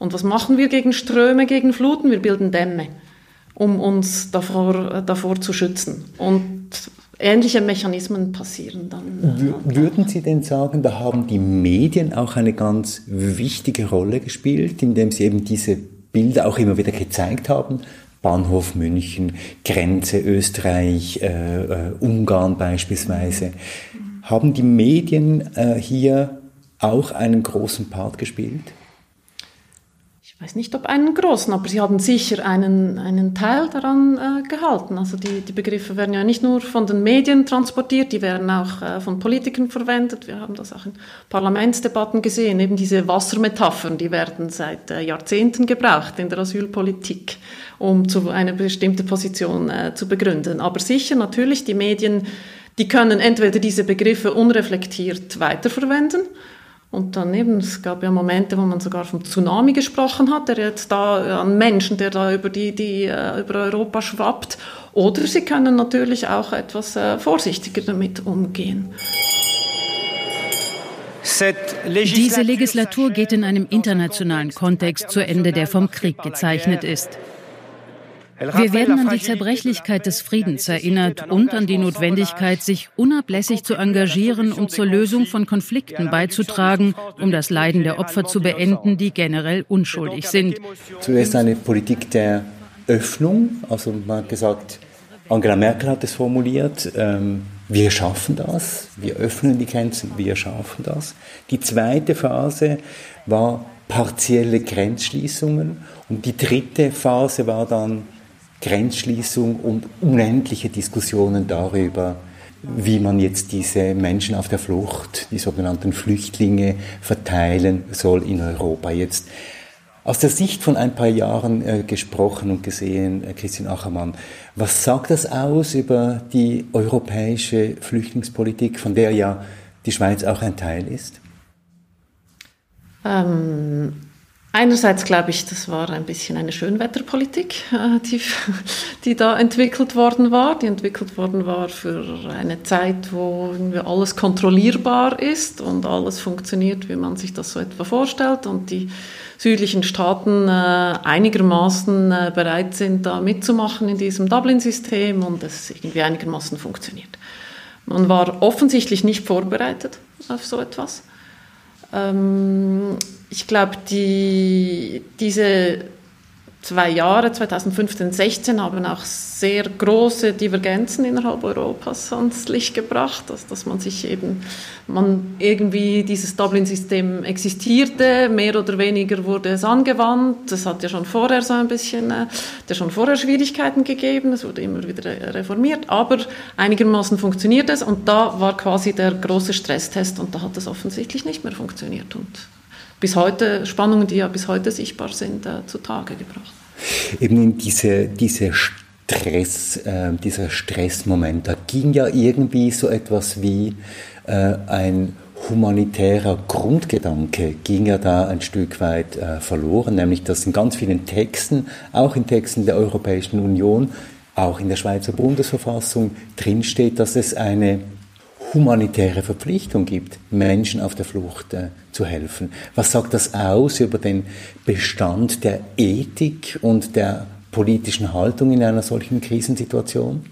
Und was machen wir gegen Ströme, gegen Fluten? Wir bilden Dämme, um uns davor, äh, davor zu schützen. Und ähnliche Mechanismen passieren dann. Würden Sie denn sagen, da haben die Medien auch eine ganz wichtige Rolle gespielt, indem sie eben diese Bilder auch immer wieder gezeigt haben, Bahnhof München, Grenze Österreich, äh, äh, Ungarn beispielsweise. Haben die Medien äh, hier auch einen großen Part gespielt? Weiß nicht, ob einen großen, aber sie haben sicher einen, einen Teil daran äh, gehalten. Also die, die Begriffe werden ja nicht nur von den Medien transportiert, die werden auch äh, von Politikern verwendet. Wir haben das auch in Parlamentsdebatten gesehen. Eben diese Wassermetaphern, die werden seit äh, Jahrzehnten gebraucht in der Asylpolitik um zu eine bestimmte Position äh, zu begründen. Aber sicher, natürlich, die Medien, die können entweder diese Begriffe unreflektiert weiterverwenden, und dann eben, es gab ja Momente, wo man sogar vom Tsunami gesprochen hat, der jetzt da an Menschen, der da über, die, die, äh, über Europa schwappt. Oder sie können natürlich auch etwas äh, vorsichtiger damit umgehen. Diese Legislatur geht in einem internationalen Kontext zu Ende, der vom Krieg gezeichnet ist. Wir werden an die Zerbrechlichkeit des Friedens erinnert und an die Notwendigkeit, sich unablässig zu engagieren, um zur Lösung von Konflikten beizutragen, um das Leiden der Opfer zu beenden, die generell unschuldig sind. Zuerst eine Politik der Öffnung, also man hat gesagt, Angela Merkel hat es formuliert, ähm, wir schaffen das, wir öffnen die Grenzen, wir schaffen das. Die zweite Phase war partielle Grenzschließungen und die dritte Phase war dann Grenzschließung und unendliche Diskussionen darüber, wie man jetzt diese Menschen auf der Flucht, die sogenannten Flüchtlinge, verteilen soll in Europa. Jetzt aus der Sicht von ein paar Jahren äh, gesprochen und gesehen, äh, Christian Achermann, was sagt das aus über die europäische Flüchtlingspolitik, von der ja die Schweiz auch ein Teil ist? Ähm, einerseits glaube ich, das war ein bisschen eine Schönwetterpolitik, äh, die, die da entwickelt worden war, die entwickelt worden war für eine Zeit, wo alles kontrollierbar ist und alles funktioniert, wie man sich das so etwa vorstellt und die südlichen Staaten äh, einigermaßen äh, bereit sind, da mitzumachen in diesem Dublin-System und es irgendwie einigermaßen funktioniert. Man war offensichtlich nicht vorbereitet auf so etwas. Ähm, ich glaube, die, diese zwei Jahre, 2015, 16, haben auch sehr große Divergenzen innerhalb Europas ans Licht gebracht, dass, dass man sich eben, man irgendwie dieses Dublin-System existierte, mehr oder weniger wurde es angewandt. Es hat ja schon vorher so ein bisschen, äh, ja schon vorher Schwierigkeiten gegeben, es wurde immer wieder reformiert, aber einigermaßen funktioniert es. Und da war quasi der große Stresstest und da hat es offensichtlich nicht mehr funktioniert. Und bis heute, Spannungen, die ja bis heute sichtbar sind, äh, zutage gebracht. Eben diese, diese Stress, äh, dieser Stressmoment, da ging ja irgendwie so etwas wie äh, ein humanitärer Grundgedanke ging ja da ein Stück weit äh, verloren, nämlich dass in ganz vielen Texten, auch in Texten der Europäischen Union, auch in der Schweizer Bundesverfassung drinsteht, dass es eine humanitäre Verpflichtung gibt, Menschen auf der Flucht äh, zu helfen. Was sagt das aus über den Bestand der Ethik und der politischen Haltung in einer solchen Krisensituation?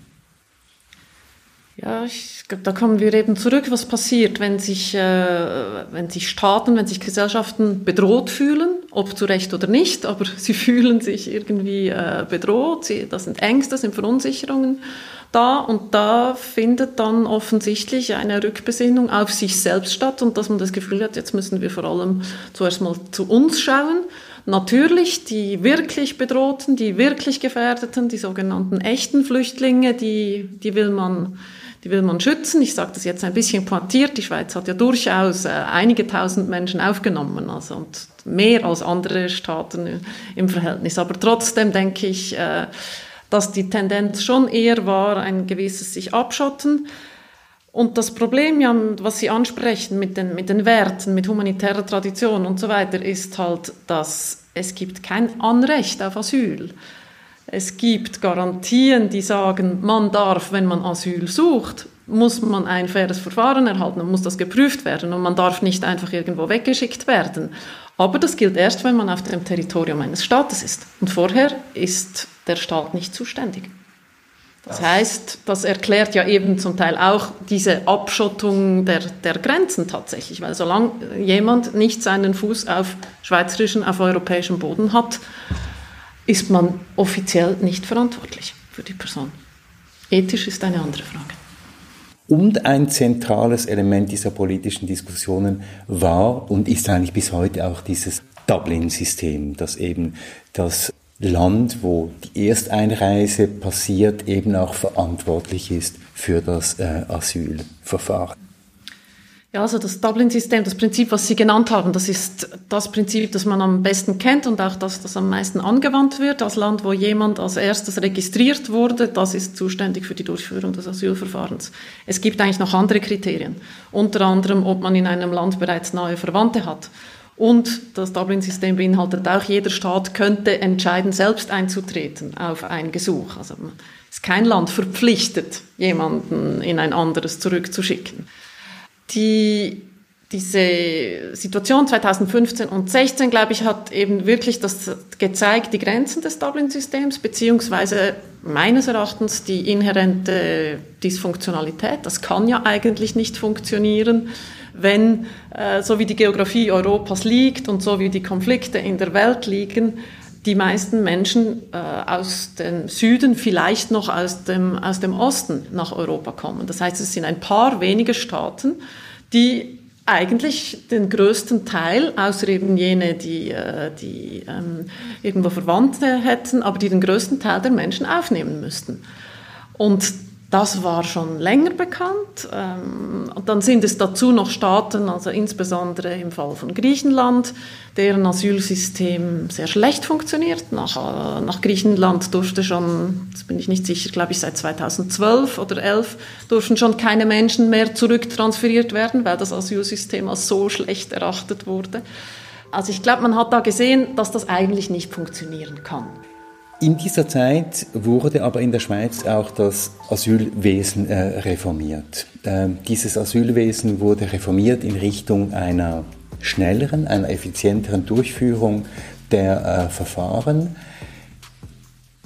Ja, ich glaube, da kommen wir eben zurück, was passiert, wenn sich, äh, wenn sich Staaten, wenn sich Gesellschaften bedroht fühlen, ob zu Recht oder nicht, aber sie fühlen sich irgendwie äh, bedroht, sie, das sind Ängste, das sind Verunsicherungen da und da findet dann offensichtlich eine Rückbesinnung auf sich selbst statt und dass man das Gefühl hat, jetzt müssen wir vor allem zuerst mal zu uns schauen. Natürlich die wirklich Bedrohten, die wirklich Gefährdeten, die sogenannten echten Flüchtlinge, die, die will man die will man schützen. Ich sage das jetzt ein bisschen pointiert. Die Schweiz hat ja durchaus äh, einige tausend Menschen aufgenommen, also und mehr als andere Staaten im Verhältnis. Aber trotzdem denke ich, äh, dass die Tendenz schon eher war, ein gewisses sich abschotten. Und das Problem, ja, was Sie ansprechen mit den, mit den Werten, mit humanitärer Tradition und so weiter, ist halt, dass es gibt kein Anrecht auf Asyl. Es gibt Garantien, die sagen, man darf, wenn man Asyl sucht, muss man ein faires Verfahren erhalten, dann muss das geprüft werden und man darf nicht einfach irgendwo weggeschickt werden. Aber das gilt erst, wenn man auf dem Territorium eines Staates ist. Und vorher ist der Staat nicht zuständig. Das heißt, das erklärt ja eben zum Teil auch diese Abschottung der, der Grenzen tatsächlich, weil solange jemand nicht seinen Fuß auf schweizerischen, auf europäischem Boden hat, ist man offiziell nicht verantwortlich für die Person. Ethisch ist eine andere Frage. Und ein zentrales Element dieser politischen Diskussionen war und ist eigentlich bis heute auch dieses Dublin-System, das eben das Land, wo die Ersteinreise passiert, eben auch verantwortlich ist für das äh, Asylverfahren. Ja, also das Dublin-System, das Prinzip, was Sie genannt haben, das ist das Prinzip, das man am besten kennt und auch das, das am meisten angewandt wird. Das Land, wo jemand als erstes registriert wurde, das ist zuständig für die Durchführung des Asylverfahrens. Es gibt eigentlich noch andere Kriterien, unter anderem, ob man in einem Land bereits nahe Verwandte hat. Und das Dublin-System beinhaltet auch, jeder Staat könnte entscheiden, selbst einzutreten auf ein Gesuch. Also ist kein Land verpflichtet, jemanden in ein anderes zurückzuschicken die, diese Situation 2015 und 16, glaube ich, hat eben wirklich das gezeigt, die Grenzen des Dublin-Systems, beziehungsweise meines Erachtens die inhärente Dysfunktionalität. Das kann ja eigentlich nicht funktionieren, wenn, äh, so wie die Geografie Europas liegt und so wie die Konflikte in der Welt liegen, die meisten Menschen äh, aus dem Süden, vielleicht noch aus dem, aus dem Osten nach Europa kommen. Das heißt, es sind ein paar wenige Staaten, die eigentlich den größten Teil, außer eben jene, die, äh, die ähm, irgendwo Verwandte hätten, aber die den größten Teil der Menschen aufnehmen müssten. Und Das war schon länger bekannt. Ähm, und dann sind es dazu noch Staaten, also insbesondere im Fall von Griechenland, deren Asylsystem sehr schlecht funktioniert. Nach, äh, nach Griechenland durfte schon, jetzt bin ich nicht sicher, glaube ich seit 2012 oder 2011, durften schon keine Menschen mehr zurücktransferiert werden, weil das Asylsystem als so schlecht erachtet wurde. Also ich glaube, man hat da gesehen, dass das eigentlich nicht funktionieren kann. In dieser Zeit wurde aber in der Schweiz auch das Asylwesen äh, reformiert. Ähm, dieses Asylwesen wurde reformiert in Richtung einer schnelleren, einer effizienteren Durchführung der äh, Verfahren.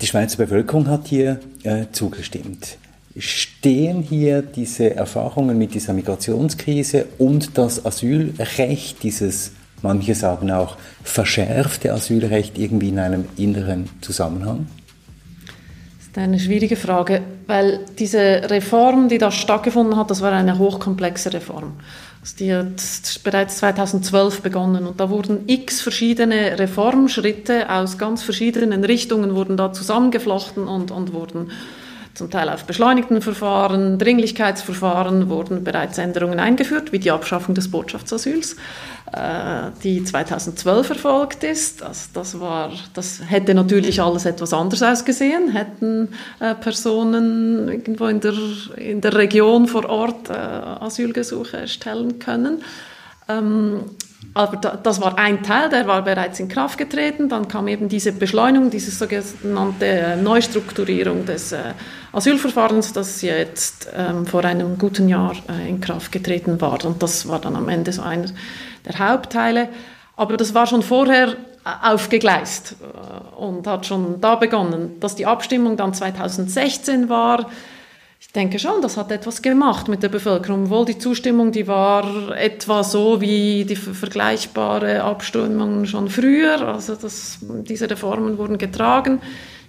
Die Schweizer Bevölkerung hat hier äh, zugestimmt. Stehen hier diese Erfahrungen mit dieser Migrationskrise und das Asylrecht, dieses manche sagen auch verschärfte Asylrecht irgendwie in einem inneren Zusammenhang? Das ist eine schwierige Frage, weil diese Reform, die da stattgefunden hat, das war eine hochkomplexe Reform. Also die hat bereits 2012 begonnen und da wurden x verschiedene Reformschritte aus ganz verschiedenen Richtungen wurden da zusammengeflochten und, und wurden zum Teil auf beschleunigten Verfahren, Dringlichkeitsverfahren wurden bereits Änderungen eingeführt, wie die Abschaffung des Botschaftsasyls, die 2012 erfolgt ist. Also das, war, das hätte natürlich alles etwas anders ausgesehen, hätten äh, Personen irgendwo in der, in der Region vor Ort äh, Asylgesuche stellen können. Ähm, aber das war ein Teil, der war bereits in Kraft getreten. Dann kam eben diese Beschleunigung, diese sogenannte äh, Neustrukturierung des äh, Asylverfahrens, das jetzt ähm, vor einem guten Jahr äh, in Kraft getreten war. Und das war dann am Ende so einer der Hauptteile. Aber das war schon vorher aufgegleist und hat schon da begonnen. Dass die Abstimmung dann 2016 war, ich denke schon, das hat etwas gemacht mit der Bevölkerung. Obwohl die Zustimmung, die war etwa so wie die vergleichbare Abstimmung schon früher. Also das, diese Reformen wurden getragen.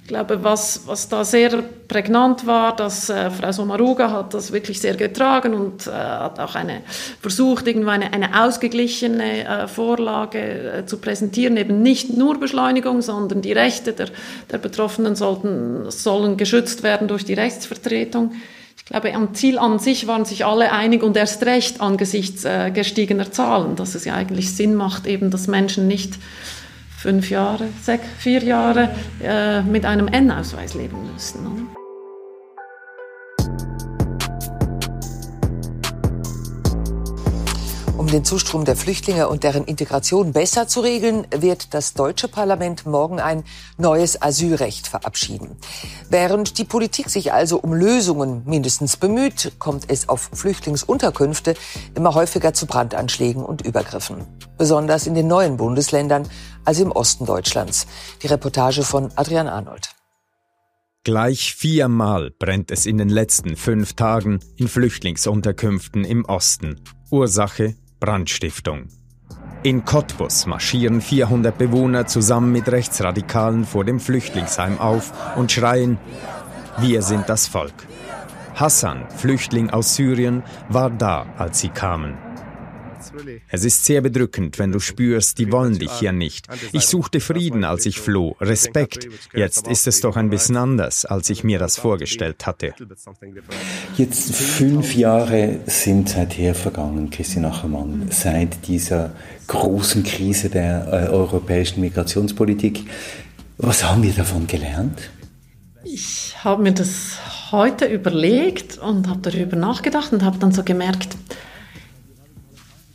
Ich glaube, was, was da sehr prägnant war, dass äh, Frau Sommaruga hat das wirklich sehr getragen und äh, hat auch eine, versucht, irgendwann eine, eine ausgeglichene äh, Vorlage äh, zu präsentieren, eben nicht nur Beschleunigung, sondern die Rechte der, der Betroffenen sollten, sollen geschützt werden durch die Rechtsvertretung. Ich glaube, am Ziel an sich waren sich alle einig und erst recht angesichts äh, gestiegener Zahlen, dass es ja eigentlich Sinn macht, eben, dass Menschen nicht fünf Jahre, sechs, vier Jahre äh, mit einem N-Ausweis leben müssen. Oder? Den Zustrom der Flüchtlinge und deren Integration besser zu regeln, wird das deutsche Parlament morgen ein neues Asylrecht verabschieden. Während die Politik sich also um Lösungen mindestens bemüht, kommt es auf Flüchtlingsunterkünfte immer häufiger zu Brandanschlägen und Übergriffen. Besonders in den neuen Bundesländern, also im Osten Deutschlands. Die Reportage von Adrian Arnold. Gleich viermal brennt es in den letzten fünf Tagen in Flüchtlingsunterkünften im Osten. Ursache Brandstiftung. In Cottbus marschieren 400 Bewohner zusammen mit Rechtsradikalen vor dem Flüchtlingsheim auf und schreien, wir sind das Volk. Hassan, Flüchtling aus Syrien, war da, als sie kamen. Es ist sehr bedrückend, wenn du spürst, die wollen dich hier nicht. Ich suchte Frieden, als ich floh, Respekt. Jetzt ist es doch ein bisschen anders, als ich mir das vorgestellt hatte. Jetzt fünf Jahre sind seither vergangen, Christian Achermann, seit dieser großen Krise der äh, europäischen Migrationspolitik. Was haben wir davon gelernt? Ich habe mir das heute überlegt und habe darüber nachgedacht und habe dann so gemerkt,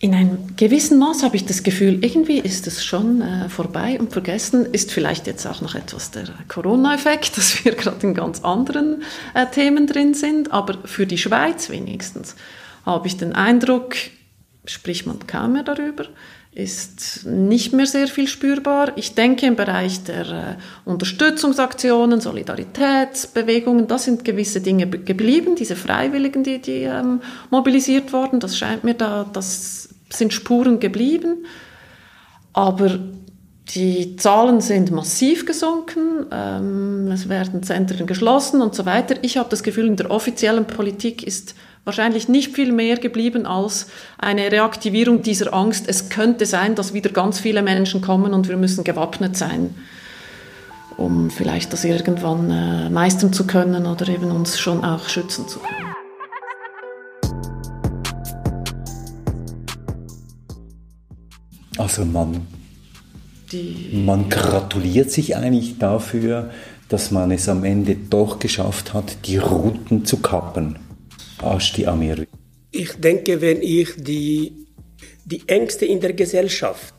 in einem gewissen Maß habe ich das Gefühl, irgendwie ist es schon äh, vorbei und vergessen. Ist vielleicht jetzt auch noch etwas der Corona-Effekt, dass wir gerade in ganz anderen äh, Themen drin sind. Aber für die Schweiz wenigstens habe ich den Eindruck, spricht man kaum mehr darüber, ist nicht mehr sehr viel spürbar. Ich denke im Bereich der äh, Unterstützungsaktionen, Solidaritätsbewegungen, da sind gewisse Dinge geblieben, diese Freiwilligen, die, die ähm, mobilisiert wurden. Das scheint mir da, das sind Spuren geblieben, aber die Zahlen sind massiv gesunken, ähm, es werden Zentren geschlossen und so weiter. Ich habe das Gefühl, in der offiziellen Politik ist wahrscheinlich nicht viel mehr geblieben als eine Reaktivierung dieser Angst. Es könnte sein, dass wieder ganz viele Menschen kommen und wir müssen gewappnet sein. um vielleicht das irgendwann äh, meistern zu können oder eben uns schon auch schützen zu können. Also man, man gratuliert sich eigentlich dafür, dass man es am Ende doch geschafft hat, die Routen zu kappen. Ashti Amir. Ich denke, wenn ich die, die Ängste in der Gesellschaft,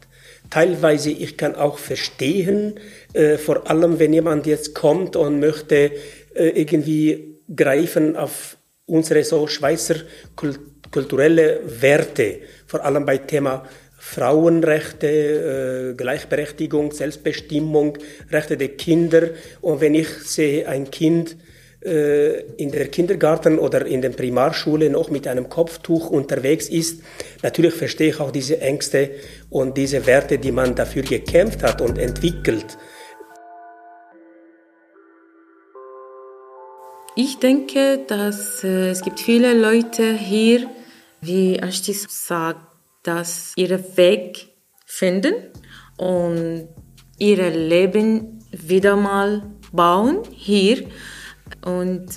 teilweise ich kann auch verstehen, äh, vor allem wenn jemand jetzt kommt und möchte äh, irgendwie greifen auf unsere so Schweizer kulturelle Werte, vor allem bei Thema Frauenrechte, äh, Gleichberechtigung, Selbstbestimmung, Rechte der Kinder. Und wenn ich sehe ein Kind in der Kindergarten oder in der Primarschule noch mit einem Kopftuch unterwegs ist, natürlich verstehe ich auch diese Ängste und diese Werte, die man dafür gekämpft hat und entwickelt. Ich denke, dass äh, es gibt viele Leute hier, wie Ashtis sagt, dass ihre Weg finden und ihr Leben wieder mal bauen hier. Und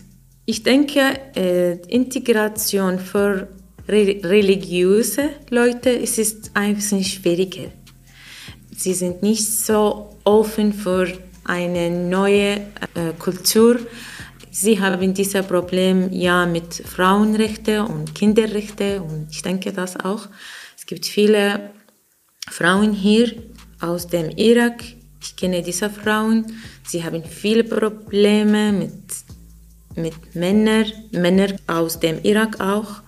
ich denke, äh, Integration für re religiöse Leute es ist ein bisschen schwieriger. Sie sind nicht so offen für eine neue äh, Kultur. Sie haben dieses Problem ja mit Frauenrechten und Kinderrechten und ich denke das auch. Es gibt viele Frauen hier aus dem Irak. Ich kenne diese Frauen. Sie haben viele Probleme mit, mit Männern, Männer aus dem Irak auch.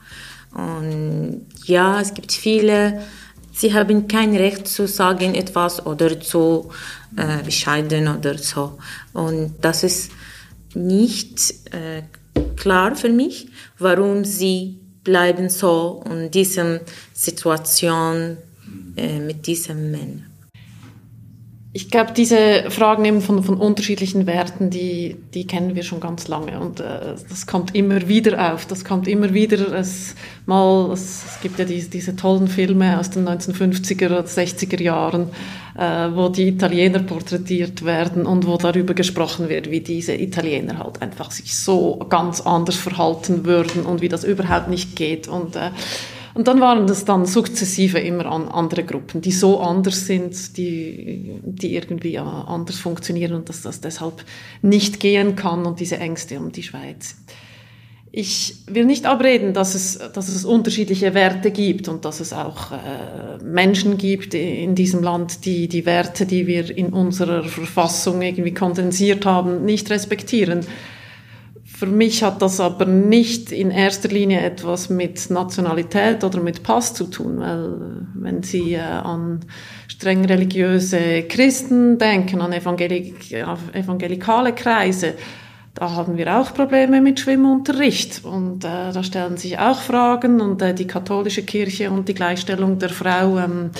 Und ja, es gibt viele, sie haben kein Recht zu sagen etwas oder zu äh, bescheiden oder so. Und das ist nicht äh, klar für mich, warum sie bleiben so in dieser Situation äh, mit diesem Mann. Ich glaube, diese Fragen eben von, von unterschiedlichen Werten, die, die kennen wir schon ganz lange und äh, das kommt immer wieder auf. Das kommt immer wieder. Es, mal, es, es gibt ja diese, diese tollen Filme aus den 1950er oder 60er Jahren, äh, wo die Italiener porträtiert werden und wo darüber gesprochen wird, wie diese Italiener halt einfach sich so ganz anders verhalten würden und wie das überhaupt nicht geht und äh, und dann waren das dann sukzessive immer an andere Gruppen, die so anders sind, die, die irgendwie anders funktionieren und dass das deshalb nicht gehen kann und diese Ängste um die Schweiz. Ich will nicht abreden, dass es, dass es unterschiedliche Werte gibt und dass es auch äh, Menschen gibt in diesem Land, die die Werte, die wir in unserer Verfassung irgendwie kondensiert haben, nicht respektieren. Für mich hat das aber nicht in erster Linie etwas mit Nationalität oder mit Pass zu tun, weil wenn Sie äh, an streng religiöse Christen denken, an evangelik evangelikale Kreise, da haben wir auch Probleme mit Schwimmunterricht und äh, da stellen sich auch Fragen und äh, die katholische Kirche und die Gleichstellung der Frau, ähm,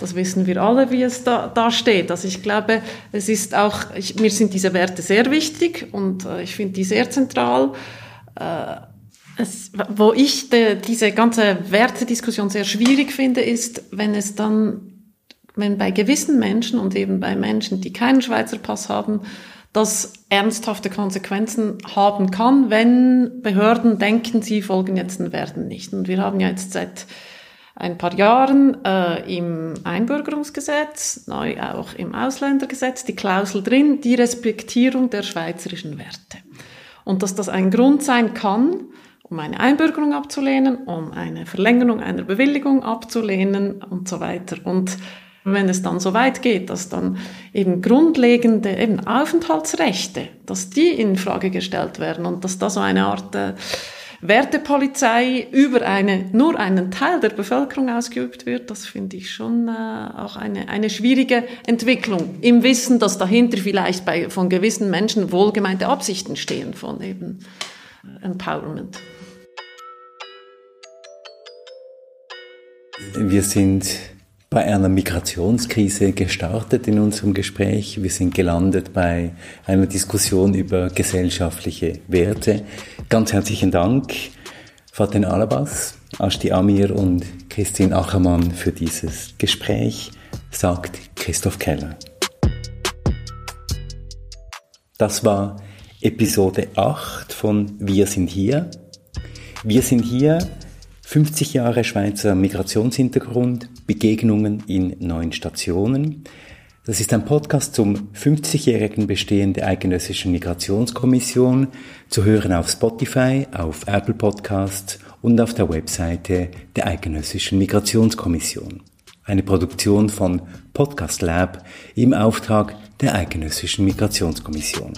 das wissen wir alle, wie es da, da steht. Also ich glaube, es ist auch, ich, mir sind diese Werte sehr wichtig und äh, ich finde die sehr zentral. Äh, es, wo ich de, diese ganze Wertediskussion sehr schwierig finde, ist, wenn es dann, wenn bei gewissen Menschen und eben bei Menschen, die keinen Schweizer Pass haben, das ernsthafte Konsequenzen haben kann, wenn Behörden denken, sie folgen jetzt den Werten nicht. Und wir haben ja jetzt seit ein paar Jahren äh, im Einbürgerungsgesetz, neu auch im Ausländergesetz, die Klausel drin, die Respektierung der schweizerischen Werte. Und dass das ein Grund sein kann, um eine Einbürgerung abzulehnen, um eine Verlängerung einer Bewilligung abzulehnen und so weiter. Und wenn es dann so weit geht, dass dann eben grundlegende eben Aufenthaltsrechte, dass die in Frage gestellt werden und dass da so eine Art äh, Wertepolizei über eine, nur einen Teil der Bevölkerung ausgeübt wird, das finde ich schon äh, auch eine, eine schwierige Entwicklung. Im Wissen, dass dahinter vielleicht bei, von gewissen Menschen wohlgemeinte Absichten stehen von eben Empowerment. Wir sind bei einer Migrationskrise gestartet in unserem Gespräch. Wir sind gelandet bei einer Diskussion über gesellschaftliche Werte. Ganz herzlichen Dank, Fatin Alabas, Ashti Amir und Christine Achermann für dieses Gespräch, sagt Christoph Keller. Das war Episode 8 von Wir sind hier. Wir sind hier 50 Jahre Schweizer Migrationshintergrund, Begegnungen in neun Stationen. Das ist ein Podcast zum 50-jährigen Bestehen der Eidgenössischen Migrationskommission, zu hören auf Spotify, auf Apple Podcasts und auf der Webseite der Eidgenössischen Migrationskommission. Eine Produktion von Podcast Lab im Auftrag der Eidgenössischen Migrationskommission.